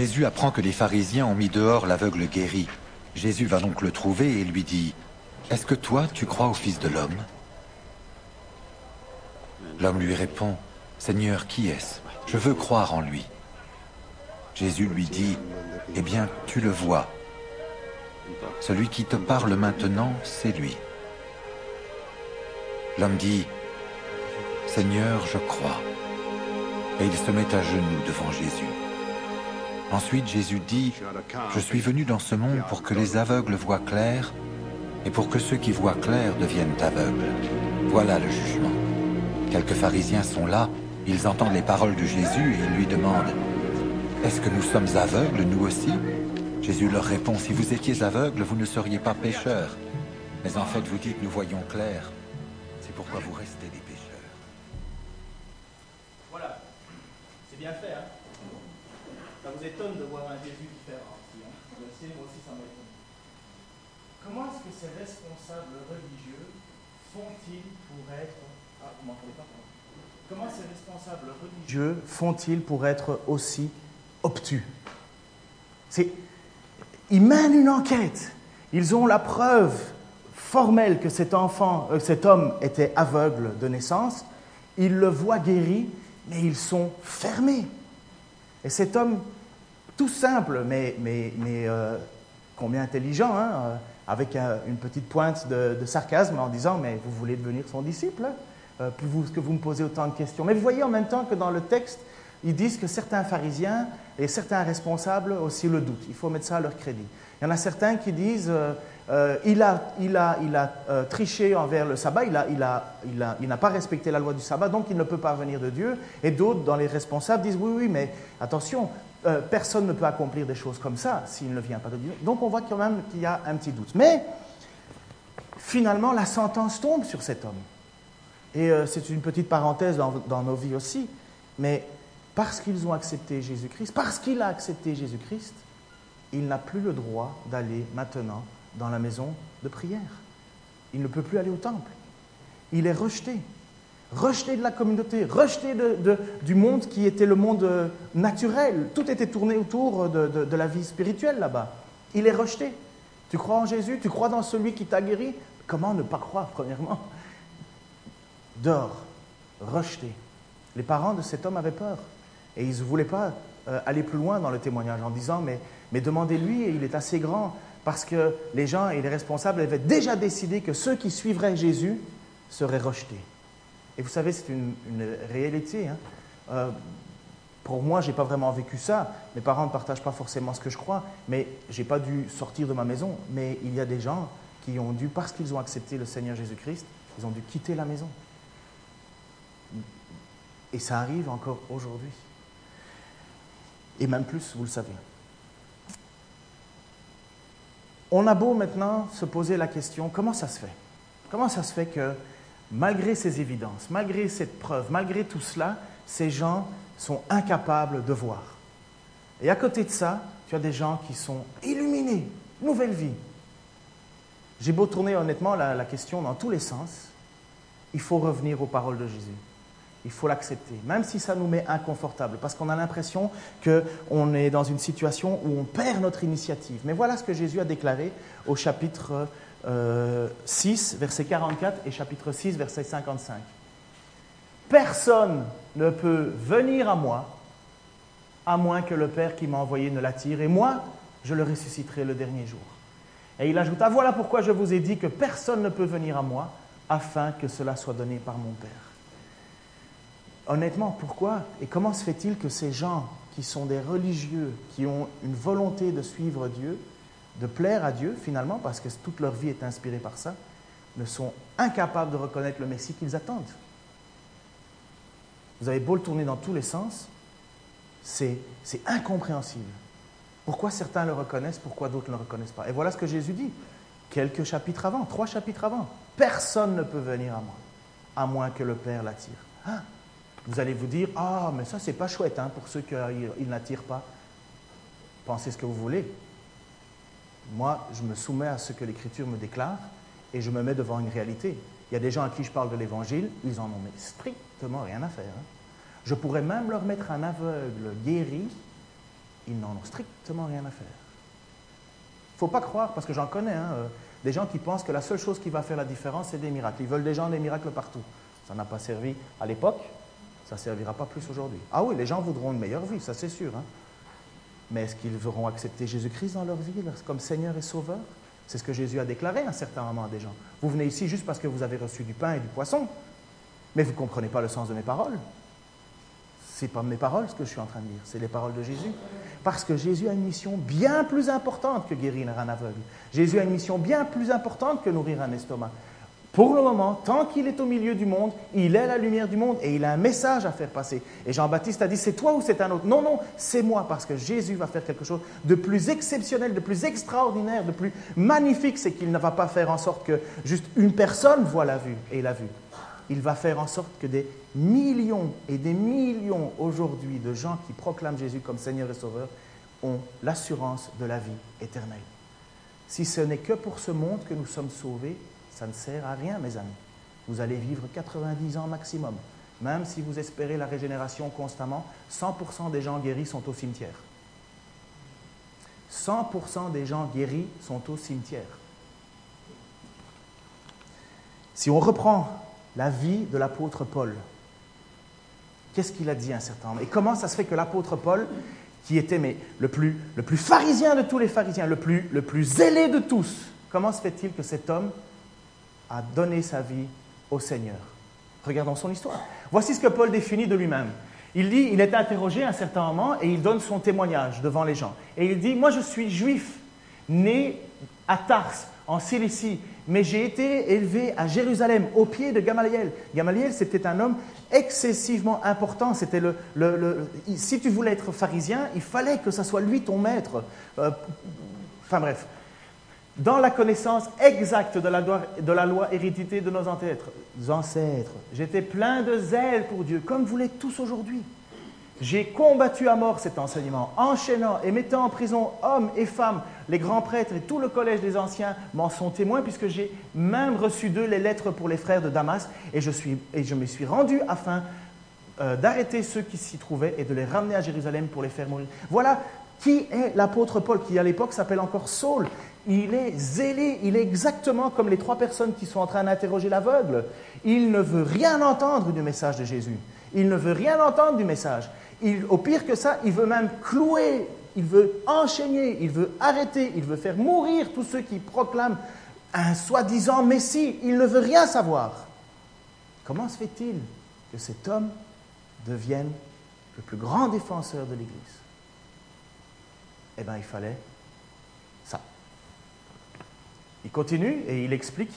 Jésus apprend que les pharisiens ont mis dehors l'aveugle guéri. Jésus va donc le trouver et lui dit, Est-ce que toi, tu crois au Fils de l'homme? L'homme lui répond, Seigneur, qui est-ce? Je veux croire en lui. Jésus lui dit, Eh bien, tu le vois. Celui qui te parle maintenant, c'est lui. L'homme dit, Seigneur, je crois. Et il se met à genoux devant Jésus. Ensuite Jésus dit, Je suis venu dans ce monde pour que les aveugles voient clair et pour que ceux qui voient clair deviennent aveugles. Voilà le jugement. Quelques pharisiens sont là, ils entendent les paroles de Jésus et ils lui demandent, Est-ce que nous sommes aveugles, nous aussi? Jésus leur répond, Si vous étiez aveugles, vous ne seriez pas pécheurs. Mais en fait, vous dites, nous voyons clair. C'est pourquoi vous restez des pécheurs. Voilà, c'est bien fait, hein? Ça vous étonne de voir un Jésus différent hein moi aussi, ça m'étonne. Comment est-ce que ces responsables religieux font-ils pour être... Ah, vous m'entendez pas Comment ces responsables religieux font-ils pour être aussi obtus? C'est ils mènent une enquête. Ils ont la preuve formelle que cet enfant, euh, cet homme était aveugle de naissance. Ils le voient guéri, mais ils sont fermés. Et cet homme, tout simple, mais, euh, combien intelligent, hein, euh, avec une petite pointe de, sarcasme en disant Mais vous voulez devenir son disciple hein, vous, que vous me posez autant de questions. Mais vous voyez en même temps que dans le texte, ils disent que certains pharisiens et certains responsables aussi le doutent. Il faut mettre ça à leur crédit. Il y en a certains qui disent euh, euh, il a, il a, il a euh, triché envers le sabbat, il n'a il a, il a, il pas respecté la loi du sabbat, donc il ne peut pas venir de Dieu. Et d'autres, dans les responsables, disent oui, oui, mais attention, personne ne peut accomplir des choses comme ça s'il ne vient pas de Dieu. Donc on voit quand même qu'il y a un petit doute. Mais finalement, la sentence tombe sur cet homme. Et c'est une petite parenthèse dans, dans nos vies aussi. Mais parce qu'ils ont accepté Jésus-Christ, parce qu'il a accepté Jésus-Christ, il n'a plus le droit d'aller maintenant dans la maison de prière. Il ne peut plus aller au temple. Il est rejeté. Rejeté de la communauté, rejeté du monde qui était le monde euh, naturel. Tout était tourné autour de, de la vie spirituelle là-bas. Il est rejeté. Tu crois en Jésus? Tu crois dans celui qui t'a guéri? Comment ne pas croire, premièrement? Dehors, rejeté. Les parents de cet homme avaient peur. Et ils ne voulaient pas euh, aller plus loin dans le témoignage en disant, mais, mais demandez-lui, il est assez grand, parce que les gens et les responsables avaient déjà décidé que ceux qui suivraient Jésus seraient rejetés. Et vous savez, c'est une, réalité. Hein. Euh, pour moi, je n'ai pas vraiment vécu ça. Mes parents ne partagent pas forcément ce que je crois, mais je n'ai pas dû sortir de ma maison. Mais il y a des gens qui ont dû, parce qu'ils ont accepté le Seigneur Jésus-Christ, ils ont dû quitter la maison. Et ça arrive encore aujourd'hui et même plus, vous le savez. On a beau maintenant se poser la question, comment ça se fait? Comment ça se fait que, malgré ces évidences, malgré cette preuve, malgré tout cela, ces gens sont incapables de voir? Et à côté de ça, tu as des gens qui sont illuminés, nouvelle vie. J'ai beau tourner honnêtement la, la question dans tous les sens, il faut revenir aux paroles de Jésus. Il faut l'accepter, même si ça nous met inconfortable, parce qu'on a l'impression qu'on est dans une situation où on perd notre initiative. Mais voilà ce que Jésus a déclaré au chapitre 6, euh, verset 44 et chapitre 6, verset 55. Personne ne peut venir à moi à moins que le Père qui m'a envoyé ne l'attire, et moi, je le ressusciterai le dernier jour. Et il ajouta, voilà pourquoi je vous ai dit que personne ne peut venir à moi afin que cela soit donné par mon Père. Honnêtement, pourquoi et comment se fait-il que ces gens qui sont des religieux, qui ont une volonté de suivre Dieu, de plaire à Dieu finalement, parce que toute leur vie est inspirée par ça, ne sont incapables de reconnaître le Messie qu'ils attendent? Vous avez beau le tourner dans tous les sens, c'est incompréhensible. Pourquoi certains le reconnaissent, pourquoi d'autres ne le reconnaissent pas? Et voilà ce que Jésus dit, quelques chapitres avant, trois chapitres avant. Personne ne peut venir à moi, à moins que le Père l'attire. Ah, vous allez vous dire Ah, mais ça, c'est pas chouette hein, pour ceux qui n'attirent pas. Pensez ce que vous voulez. Moi, je me soumets à ce que l'Écriture me déclare et je me mets devant une réalité. Il y a des gens à qui je parle de l'Évangile, ils en ont strictement rien à faire. Hein. Je pourrais même leur mettre un aveugle guéri, ils n'en ont strictement rien à faire. Il ne faut pas croire, parce que j'en connais, hein, euh, des gens qui pensent que la seule chose qui va faire la différence, c'est des miracles. Ils veulent des gens des miracles partout. Ça n'a pas servi à l'époque, ça ne servira pas plus aujourd'hui. Ah oui, les gens voudront une meilleure vie, ça c'est sûr. Hein. Mais est-ce qu'ils auront accepté Jésus-Christ dans leur vie comme Seigneur et Sauveur? C'est ce que Jésus a déclaré à un certain moment à des gens. Vous venez ici juste parce que vous avez reçu du pain et du poisson, mais vous ne comprenez pas le sens de mes paroles. Ce n'est pas mes paroles ce que je suis en train de dire, c'est les paroles de Jésus. Parce que Jésus a une mission bien plus importante que guérir un aveugle. Jésus a une mission bien plus importante que nourrir un estomac. Pour le moment, tant qu'il est au milieu du monde, il est la lumière du monde et il a un message à faire passer. Et Jean-Baptiste a dit, c'est toi ou c'est un autre? Non, non, c'est moi, parce que Jésus va faire quelque chose de plus exceptionnel, de plus extraordinaire, de plus magnifique, c'est qu'il ne va pas faire en sorte que juste une personne voit la vue et la vue. Il va faire en sorte que des millions et des millions aujourd'hui de gens qui proclament Jésus comme Seigneur et Sauveur ont l'assurance de la vie éternelle. Si ce n'est que pour ce monde que nous sommes sauvés, ça ne sert à rien, mes amis. Vous allez vivre 90 ans maximum. Même si vous espérez la régénération constamment, 100% des gens guéris sont au cimetière. 100% des gens guéris sont au cimetière. Si on reprend la vie de l'apôtre Paul, qu'est-ce qu'il a dit à un certain moment? Et comment ça se fait que l'apôtre Paul, qui était le, plus, le plus pharisien de tous les pharisiens, le plus, le plus zélé de tous, comment se fait-il que cet homme a donné sa vie au Seigneur. Regardons son histoire. Voici ce que Paul définit de lui-même. Il dit, il est interrogé à un certain moment et il donne son témoignage devant les gens. Et il dit, moi je suis juif, né à Tars, en Cilicie, mais j'ai été élevé à Jérusalem, au pied de Gamaliel. Gamaliel, c'était un homme excessivement important. C'était le, si tu voulais être pharisien, il fallait que ce soit lui ton maître. Euh, enfin bref, dans la connaissance exacte de la, loi, de héréditée de nos ancêtres. ancêtres. J'étais plein de zèle pour Dieu, comme vous l'êtes tous aujourd'hui. J'ai combattu à mort cet enseignement, enchaînant et mettant en prison hommes et femmes. Les grands prêtres et tout le collège des anciens m'en sont témoins, puisque j'ai même reçu d'eux les lettres pour les frères de Damas, et je, suis, et je me suis rendu afin euh, d'arrêter ceux qui s'y trouvaient et de les ramener à Jérusalem pour les faire mourir. Voilà qui est l'apôtre Paul, qui à l'époque s'appelle encore Saul il est zélé, il est exactement comme les trois personnes qui sont en train d'interroger l'aveugle. Il ne veut rien entendre du message de Jésus. Il ne veut rien entendre du message. au pire que ça, il veut même clouer, il veut enchaîner, il veut arrêter, il veut faire mourir tous ceux qui proclament un soi-disant Messie. Il ne veut rien savoir. Comment se fait-il que cet homme devienne le plus grand défenseur de l'Église? Eh bien, il fallait il continue et il explique.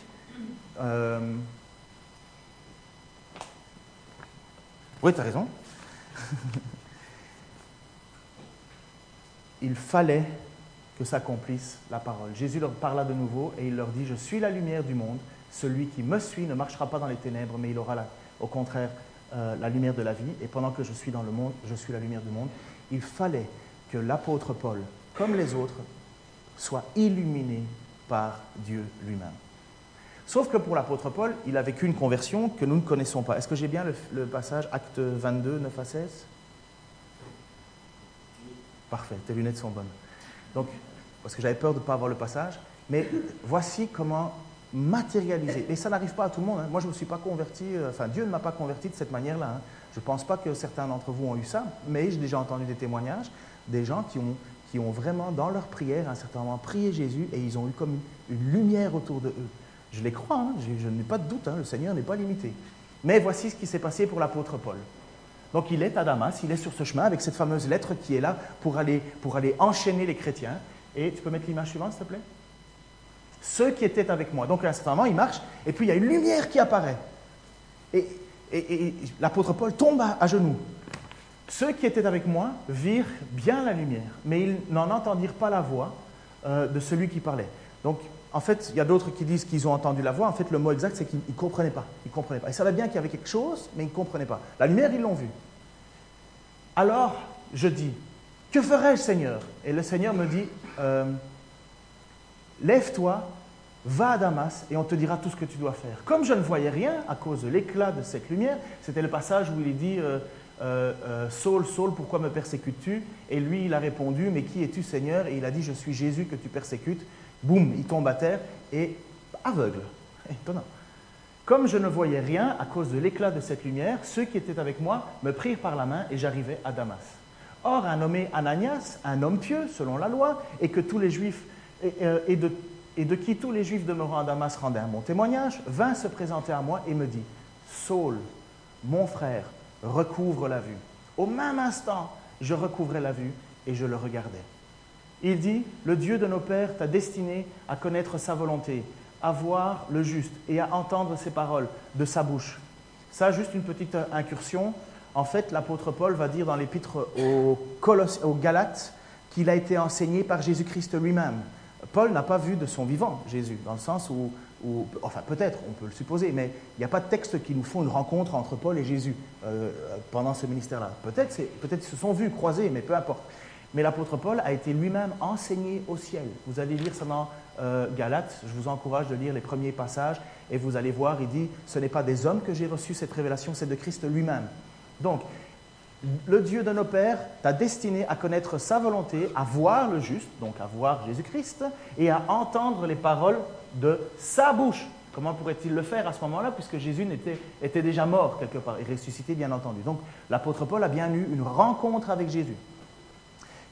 Euh, oui, tu as raison. *laughs* il fallait que s'accomplisse la parole. Jésus leur parla de nouveau et il leur dit, je suis la lumière du monde. Celui qui me suit ne marchera pas dans les ténèbres, mais il aura au contraire euh, la lumière de la vie. Et pendant que je suis dans le monde, je suis la lumière du monde. Il fallait que l'apôtre Paul, comme les autres, soit illuminé par Dieu lui-même. Sauf que pour l'apôtre Paul, il a vécu une conversion que nous ne connaissons pas. Est-ce que j'ai bien le, passage, acte 22, 9 à 16 Parfait, tes lunettes sont bonnes. Donc, parce que j'avais peur de ne pas avoir le passage, mais voici comment matérialiser. Et ça n'arrive pas à tout le monde. Hein. Moi, je ne me suis pas converti, euh, enfin, Dieu ne m'a pas converti de cette manière-là. Hein. Je ne pense pas que certains d'entre vous ont eu ça, mais j'ai déjà entendu des témoignages des gens qui ont qui ont vraiment, dans leur prière, à un certain moment, prié Jésus et ils ont eu comme une, lumière autour de eux. Je les crois, hein, je, n'ai pas de doute, hein, le Seigneur n'est pas limité. Mais voici ce qui s'est passé pour l'apôtre Paul. Donc il est à Damas, il est sur ce chemin avec cette fameuse lettre qui est là pour aller, pour aller enchaîner les chrétiens. Et tu peux mettre l'image suivante, s'il te plaît? Ceux qui étaient avec moi. Donc à un certain moment, il marche, et puis il y a une lumière qui apparaît. Et, et, l'apôtre Paul tombe à genoux. Ceux qui étaient avec moi virent bien la lumière, mais ils n'en entendirent pas la voix euh, de celui qui parlait. Donc, en fait, il y a d'autres qui disent qu'ils ont entendu la voix. En fait, le mot exact, c'est qu'ils ne comprenaient pas. Ils comprenaient pas. Ils savaient bien qu'il y avait quelque chose, mais ils ne comprenaient pas. La lumière, ils l'ont vue. Alors, je dis, que ferais-je, Seigneur? Et le Seigneur me dit, euh, lève-toi, va à Damas et on te dira tout ce que tu dois faire. Comme je ne voyais rien à cause de l'éclat de cette lumière, c'était le passage où il est dit, euh, euh, euh, Saul, Saul, pourquoi me persécutes-tu? Et lui, il a répondu, mais qui es-tu Seigneur? Et il a dit, je suis Jésus que tu persécutes. Boum, il tombe à terre et aveugle. *laughs* Étonnant. Comme je ne voyais rien à cause de l'éclat de cette lumière, ceux qui étaient avec moi me prirent par la main et j'arrivai à Damas. Or, un nommé Ananias, un homme pieux selon la loi, et que tous les Juifs et, de, et de qui tous les Juifs demeurant à Damas rendaient un bon témoignage, vint se présenter à moi et me dit Saul, mon frère, recouvre la vue. Au même instant, je recouvrais la vue et je le regardais. Il dit, le Dieu de nos pères t'a destiné à connaître sa volonté, à voir le juste et à entendre ses paroles de sa bouche. Ça, juste une petite incursion. En fait, l'apôtre Paul va dire dans l'épître aux, aux Galates qu'il a été enseigné par Jésus-Christ lui-même. Paul n'a pas vu de son vivant Jésus, dans le sens où enfin peut-être, on peut le supposer, mais il n'y a pas de texte qui nous font une rencontre entre Paul et Jésus euh, pendant ce ministère-là. Peut-être peut se sont vus, croisés, mais peu importe. Mais l'apôtre Paul a été lui-même enseigné au ciel. Vous allez lire ça dans euh, Galates, je vous encourage de lire les premiers passages, et vous allez voir, il dit, ce n'est pas des hommes que j'ai reçu cette révélation, c'est de Christ lui-même. Donc, le Dieu de nos pères t'a destiné à connaître sa volonté, à voir le juste, donc à voir Jésus-Christ, et à entendre les paroles de sa bouche. Comment pourrait-il le faire à ce moment-là, puisque Jésus était, était, déjà mort quelque part et ressuscité, bien entendu. Donc l'apôtre Paul a bien eu une rencontre avec Jésus.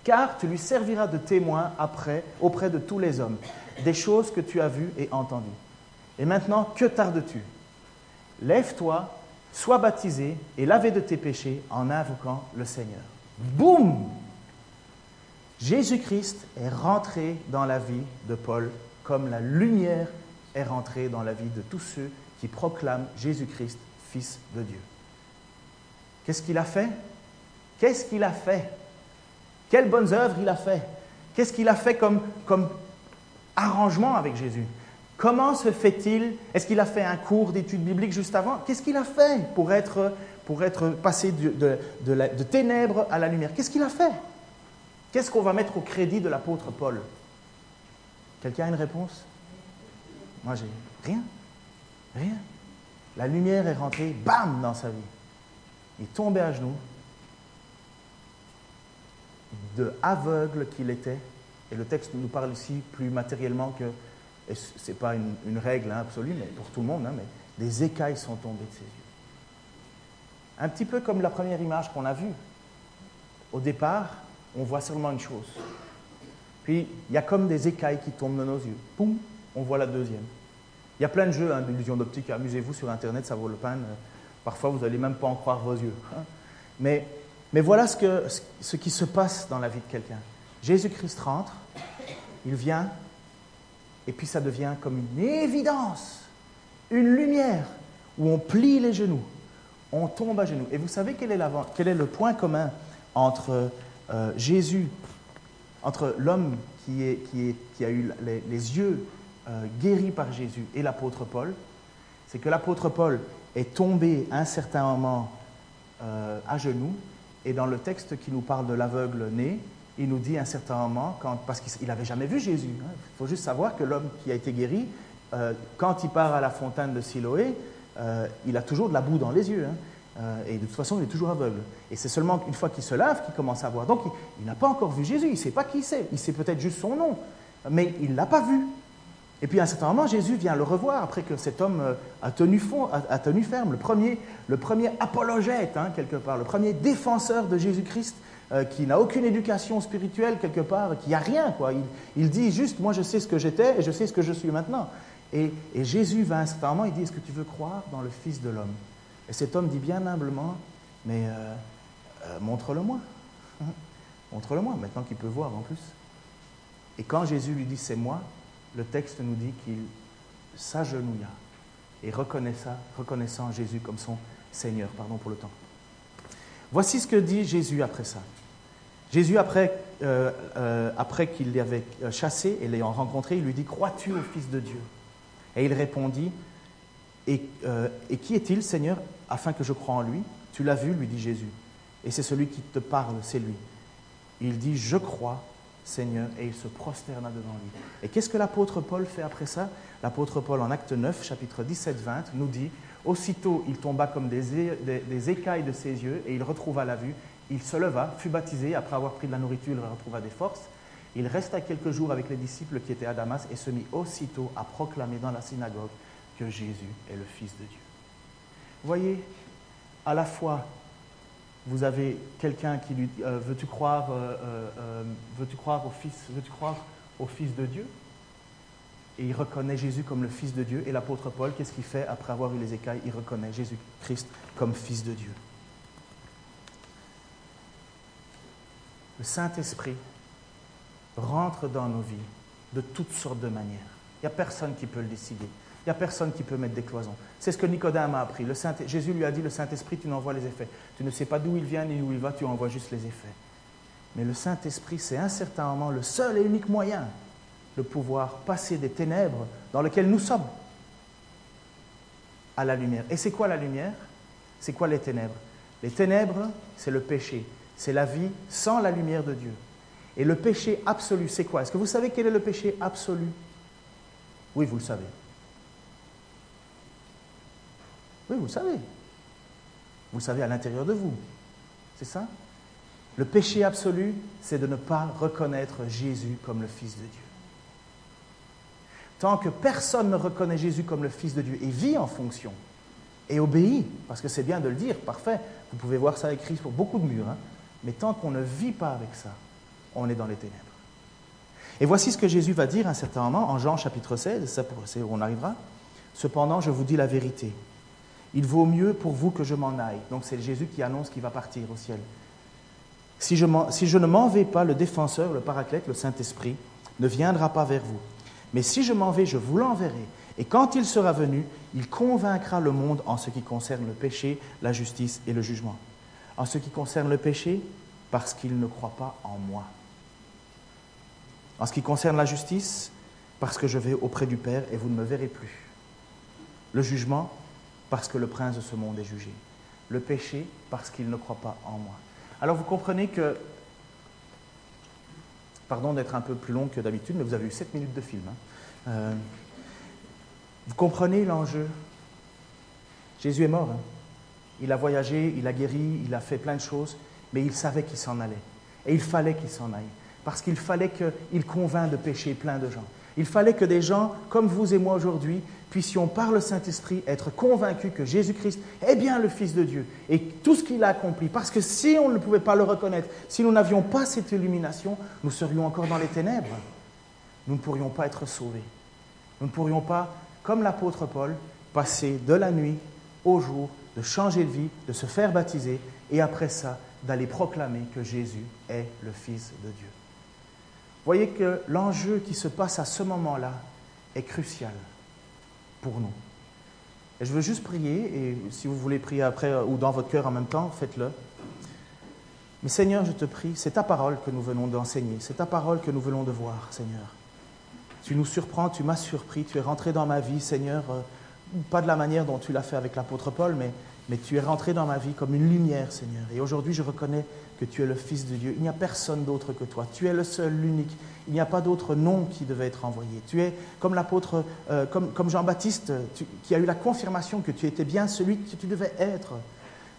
Car tu lui serviras de témoin après, auprès de tous les hommes, des choses que tu as vues et entendues. Et maintenant, que tardes-tu? Lève-toi, sois baptisé et lavé de tes péchés en invoquant le Seigneur. Boum Jésus-Christ est rentré dans la vie de Paul comme la lumière est rentrée dans la vie de tous ceux qui proclament Jésus-Christ, Fils de Dieu. Qu'est-ce qu'il a fait? Qu'est-ce qu'il a fait? Quelles bonnes œuvres il a fait? Qu'est-ce qu'il a fait comme, arrangement avec Jésus? Comment se fait-il? Est-ce qu'il a fait un cours d'études bibliques juste avant? Qu'est-ce qu'il a fait pour être, passé de ténèbres à la lumière? Qu'est-ce qu'il a fait? Qu'est-ce qu'on va mettre au crédit de l'apôtre Paul? Quelqu'un a une réponse? Moi, j'ai rien. Rien. La lumière est rentrée, bam, dans sa vie. Il est tombé à genoux, de aveugle qu'il était, et le texte nous parle ici plus matériellement que, et ce n'est pas une, règle absolue, mais pour tout le monde, hein, mais des écailles sont tombées de ses yeux. Un petit peu comme la première image qu'on a vue. Au départ, on voit seulement une chose. Puis, il y a comme des écailles qui tombent de nos yeux. Poum, on voit la deuxième. Il y a plein de jeux hein, d'illusion d'optique. Amusez-vous sur Internet, ça vaut le peine. Parfois, vous n'allez même pas en croire vos yeux. Hein. Mais, voilà ce, que, qui se passe dans la vie de quelqu'un. Jésus-Christ rentre, il vient, et puis ça devient comme une évidence, une lumière, où on plie les genoux, on tombe à genoux. Et vous savez quel est, quel est le point commun entre euh, Jésus entre l'homme qui, a eu les, yeux euh, guéris par Jésus et l'apôtre Paul, c'est que l'apôtre Paul est tombé un certain moment euh, à genoux, et dans le texte qui nous parle de l'aveugle né, il nous dit à un certain moment, parce qu'il n'avait jamais vu Jésus, hein. il faut juste savoir que l'homme qui a été guéri, euh, quand il part à la fontaine de Siloé, il a toujours de la boue dans les yeux. Hein. Euh, et de toute façon, il est toujours aveugle. Et c'est seulement une fois qu'il se lave qu'il commence à voir. Donc, il, n'a pas encore vu Jésus. Il ne sait pas qui c'est. Il sait peut-être juste son nom. Mais il ne l'a pas vu. Et puis, à un certain moment, Jésus vient le revoir après que cet homme euh, a tenu, ferme. Le premier, le premier apologète, hein, quelque part. Le premier défenseur de Jésus-Christ euh, qui n'a aucune éducation spirituelle, quelque part, qui n'a rien. Quoi. Il, dit juste Moi, je sais ce que j'étais et je sais ce que je suis maintenant. Et, Jésus va à un certain moment, il dit Est-ce que tu veux croire dans le Fils de l'homme? Et cet homme dit bien humblement, mais euh, euh, montre-le-moi. *laughs* montre-le-moi, maintenant qu'il peut voir en plus. Et quand Jésus lui dit c'est moi, le texte nous dit qu'il s'agenouilla et reconnaissa, reconnaissant Jésus comme son Seigneur. Pardon pour le temps. Voici ce que dit Jésus après ça. Jésus, après, euh, après qu'il l'avait chassé et l'ayant rencontré, il lui dit Crois-tu au Fils de Dieu? Et il répondit et, et qui est-il, Seigneur afin que je croie en lui? Tu l'as vu, lui dit Jésus. Et c'est celui qui te parle, c'est lui. Il dit, je crois, Seigneur, et il se prosterna devant lui. Et qu'est-ce que l'apôtre Paul fait après ça? L'apôtre Paul, en acte 9, chapitre 17-20, nous dit, aussitôt il tomba comme des, des, écailles de ses yeux, et il retrouva la vue. Il se leva, fut baptisé, après avoir pris de la nourriture, il retrouva des forces. Il resta quelques jours avec les disciples qui étaient à Damas et se mit aussitôt à proclamer dans la synagogue que Jésus est le Fils de Dieu. Voyez, à la fois vous avez quelqu'un qui lui dit veux-tu croire, veux-tu croire au Fils, veux-tu croire au Fils de Dieu? Et il reconnaît Jésus comme le Fils de Dieu. Et l'apôtre Paul, qu'est-ce qu'il fait? Après avoir eu les écailles Il reconnaît Jésus-Christ comme Fils de Dieu. Le Saint-Esprit rentre dans nos vies de toutes sortes de manières. Il n'y a personne qui peut le décider. Il n'y a personne qui peut mettre des cloisons. C'est ce que Nicodème a appris. Le Saint, Jésus lui a dit, le Saint-Esprit, tu n'envoies les effets. Tu ne sais pas d'où il vient ni où il va, tu envoies juste les effets. Mais le Saint-Esprit, c'est incertainement le seul et unique moyen de pouvoir passer des ténèbres dans lesquelles nous sommes à la lumière. Et c'est quoi la lumière? C'est quoi les ténèbres? Les ténèbres, c'est le péché. C'est la vie sans la lumière de Dieu. Et le péché absolu, c'est quoi? Est-ce que vous savez quel est le péché absolu? Oui, vous le savez. Oui, vous savez. Vous le savez à l'intérieur de vous. C'est ça? Le péché absolu, c'est de ne pas reconnaître Jésus comme le Fils de Dieu. Tant que personne ne reconnaît Jésus comme le Fils de Dieu et vit en fonction et obéit, parce que c'est bien de le dire, parfait, vous pouvez voir ça écrit sur beaucoup de murs, hein, mais tant qu'on ne vit pas avec ça, on est dans les ténèbres. Et voici ce que Jésus va dire à un certain moment en Jean chapitre 16, c'est où on arrivera. Cependant, je vous dis la vérité. Il vaut mieux pour vous que je m'en aille. Donc c'est Jésus qui annonce qu'il va partir au ciel. Si je, ne m'en vais pas, le défenseur, le paraclète, le Saint-Esprit, ne viendra pas vers vous. Mais si je m'en vais, je vous l'enverrai. Et quand il sera venu, il convaincra le monde en ce qui concerne le péché, la justice et le jugement. En ce qui concerne le péché, parce qu'il ne croit pas en moi. En ce qui concerne la justice, parce que je vais auprès du Père et vous ne me verrez plus. Le jugement, parce que le prince de ce monde est jugé. Le péché, parce qu'il ne croit pas en moi. Alors vous comprenez que, pardon d'être un peu plus long que d'habitude, mais vous avez eu 7 minutes de film. Hein. Euh, vous comprenez l'enjeu? Jésus est mort. Hein. Il a voyagé, il a guéri, il a fait plein de choses, mais il savait qu'il s'en allait. Et il fallait qu'il s'en aille parce qu'il fallait qu'il convainc de péché plein de gens. Il fallait que des gens comme vous et moi aujourd'hui puissions, par le Saint-Esprit, être convaincus que Jésus-Christ est bien le Fils de Dieu et tout ce qu'il a accompli. Parce que si on ne pouvait pas le reconnaître, si nous n'avions pas cette illumination, nous serions encore dans les ténèbres. Nous ne pourrions pas être sauvés. Nous ne pourrions pas, comme l'apôtre Paul, passer de la nuit au jour, de changer de vie, de se faire baptiser et après ça, d'aller proclamer que Jésus est le Fils de Dieu voyez que l'enjeu qui se passe à ce moment-là est crucial pour nous. Et je veux juste prier, et si vous voulez prier après ou dans votre cœur en même temps, faites-le. Mais Seigneur, je te prie, c'est ta parole que nous venons d'enseigner, c'est ta parole que nous venons de voir, Seigneur. Tu nous surprends, tu m'as surpris, tu es rentré dans ma vie, Seigneur, euh, pas de la manière dont tu l'as fait avec l'apôtre Paul, mais, mais tu es rentré dans ma vie comme une lumière, Seigneur. Et aujourd'hui, je reconnais que tu es le Fils de Dieu. Il n'y a personne d'autre que toi. Tu es le seul, l'unique. Il n'y a pas d'autre nom qui devait être envoyé. Tu es comme l'apôtre, euh, comme, comme Jean-Baptiste, qui a eu la confirmation que tu étais bien celui que tu devais être.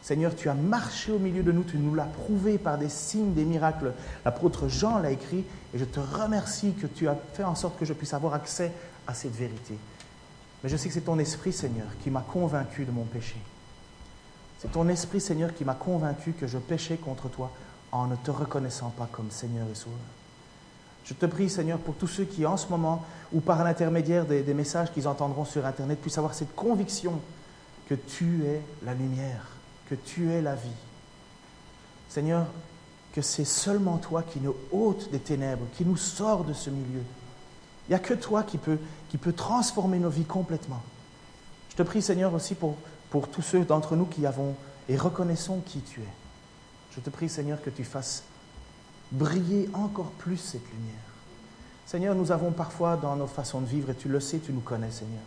Seigneur, tu as marché au milieu de nous, tu nous l'as prouvé par des signes, des miracles. L'apôtre Jean l'a écrit et je te remercie que tu as fait en sorte que je puisse avoir accès à cette vérité. Mais je sais que c'est ton esprit, Seigneur, qui m'a convaincu de mon péché. C'est ton esprit, Seigneur, qui m'a convaincu que je péchais contre toi en ne te reconnaissant pas comme Seigneur et Sauveur. Je te prie, Seigneur, pour tous ceux qui, en ce moment, ou par l'intermédiaire des, des, messages qu'ils entendront sur Internet, puissent avoir cette conviction que tu es la lumière, que tu es la vie. Seigneur, que c'est seulement toi qui nous ôte des ténèbres, qui nous sort de ce milieu. Il n'y a que toi qui peux, qui peut transformer nos vies complètement. Je te prie, Seigneur, aussi pour pour tous ceux d'entre nous qui avons et reconnaissons qui tu es. Je te prie, Seigneur, que tu fasses briller encore plus cette lumière. Seigneur, nous avons parfois dans nos façons de vivre, et tu le sais, tu nous connais, Seigneur,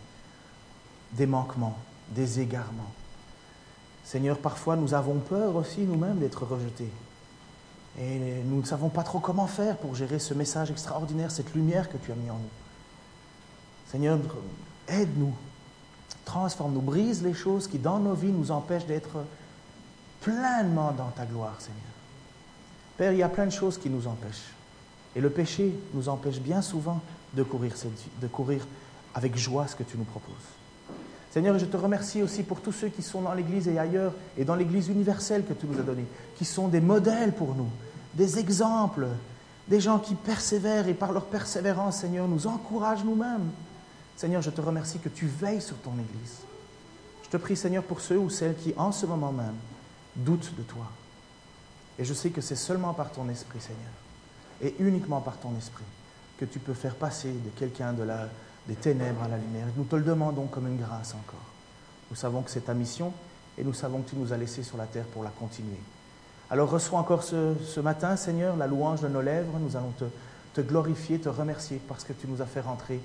des manquements, des égarements. Seigneur, parfois nous avons peur aussi nous-mêmes d'être rejetés. Et nous ne savons pas trop comment faire pour gérer ce message extraordinaire, cette lumière que tu as mis en nous. Seigneur, aide-nous transforme-nous, brise les choses qui dans nos vies nous empêchent d'être pleinement dans ta gloire, Seigneur. Père, il y a plein de choses qui nous empêchent. Et le péché nous empêche bien souvent de courir, de courir avec joie ce que tu nous proposes. Seigneur, je te remercie aussi pour tous ceux qui sont dans l'Église et ailleurs, et dans l'Église universelle que tu nous as donnée, qui sont des modèles pour nous, des exemples, des gens qui persévèrent et par leur persévérance, Seigneur, nous encouragent nous-mêmes. Seigneur, je te remercie que tu veilles sur ton Église. Je te prie, Seigneur, pour ceux ou celles qui, en ce moment même, doutent de toi. Et je sais que c'est seulement par ton esprit, Seigneur, et uniquement par ton esprit, que tu peux faire passer de quelqu'un des ténèbres à la lumière. Nous te le demandons comme une grâce encore. Nous savons que c'est ta mission et nous savons que tu nous as laissés sur la terre pour la continuer. Alors reçois encore ce, matin, Seigneur, la louange de nos lèvres. Nous allons te glorifier, te remercier parce que tu nous as fait rentrer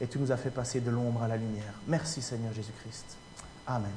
et tu nous as fait passer de l'ombre à la lumière. Merci, Seigneur Jésus-Christ. Amen.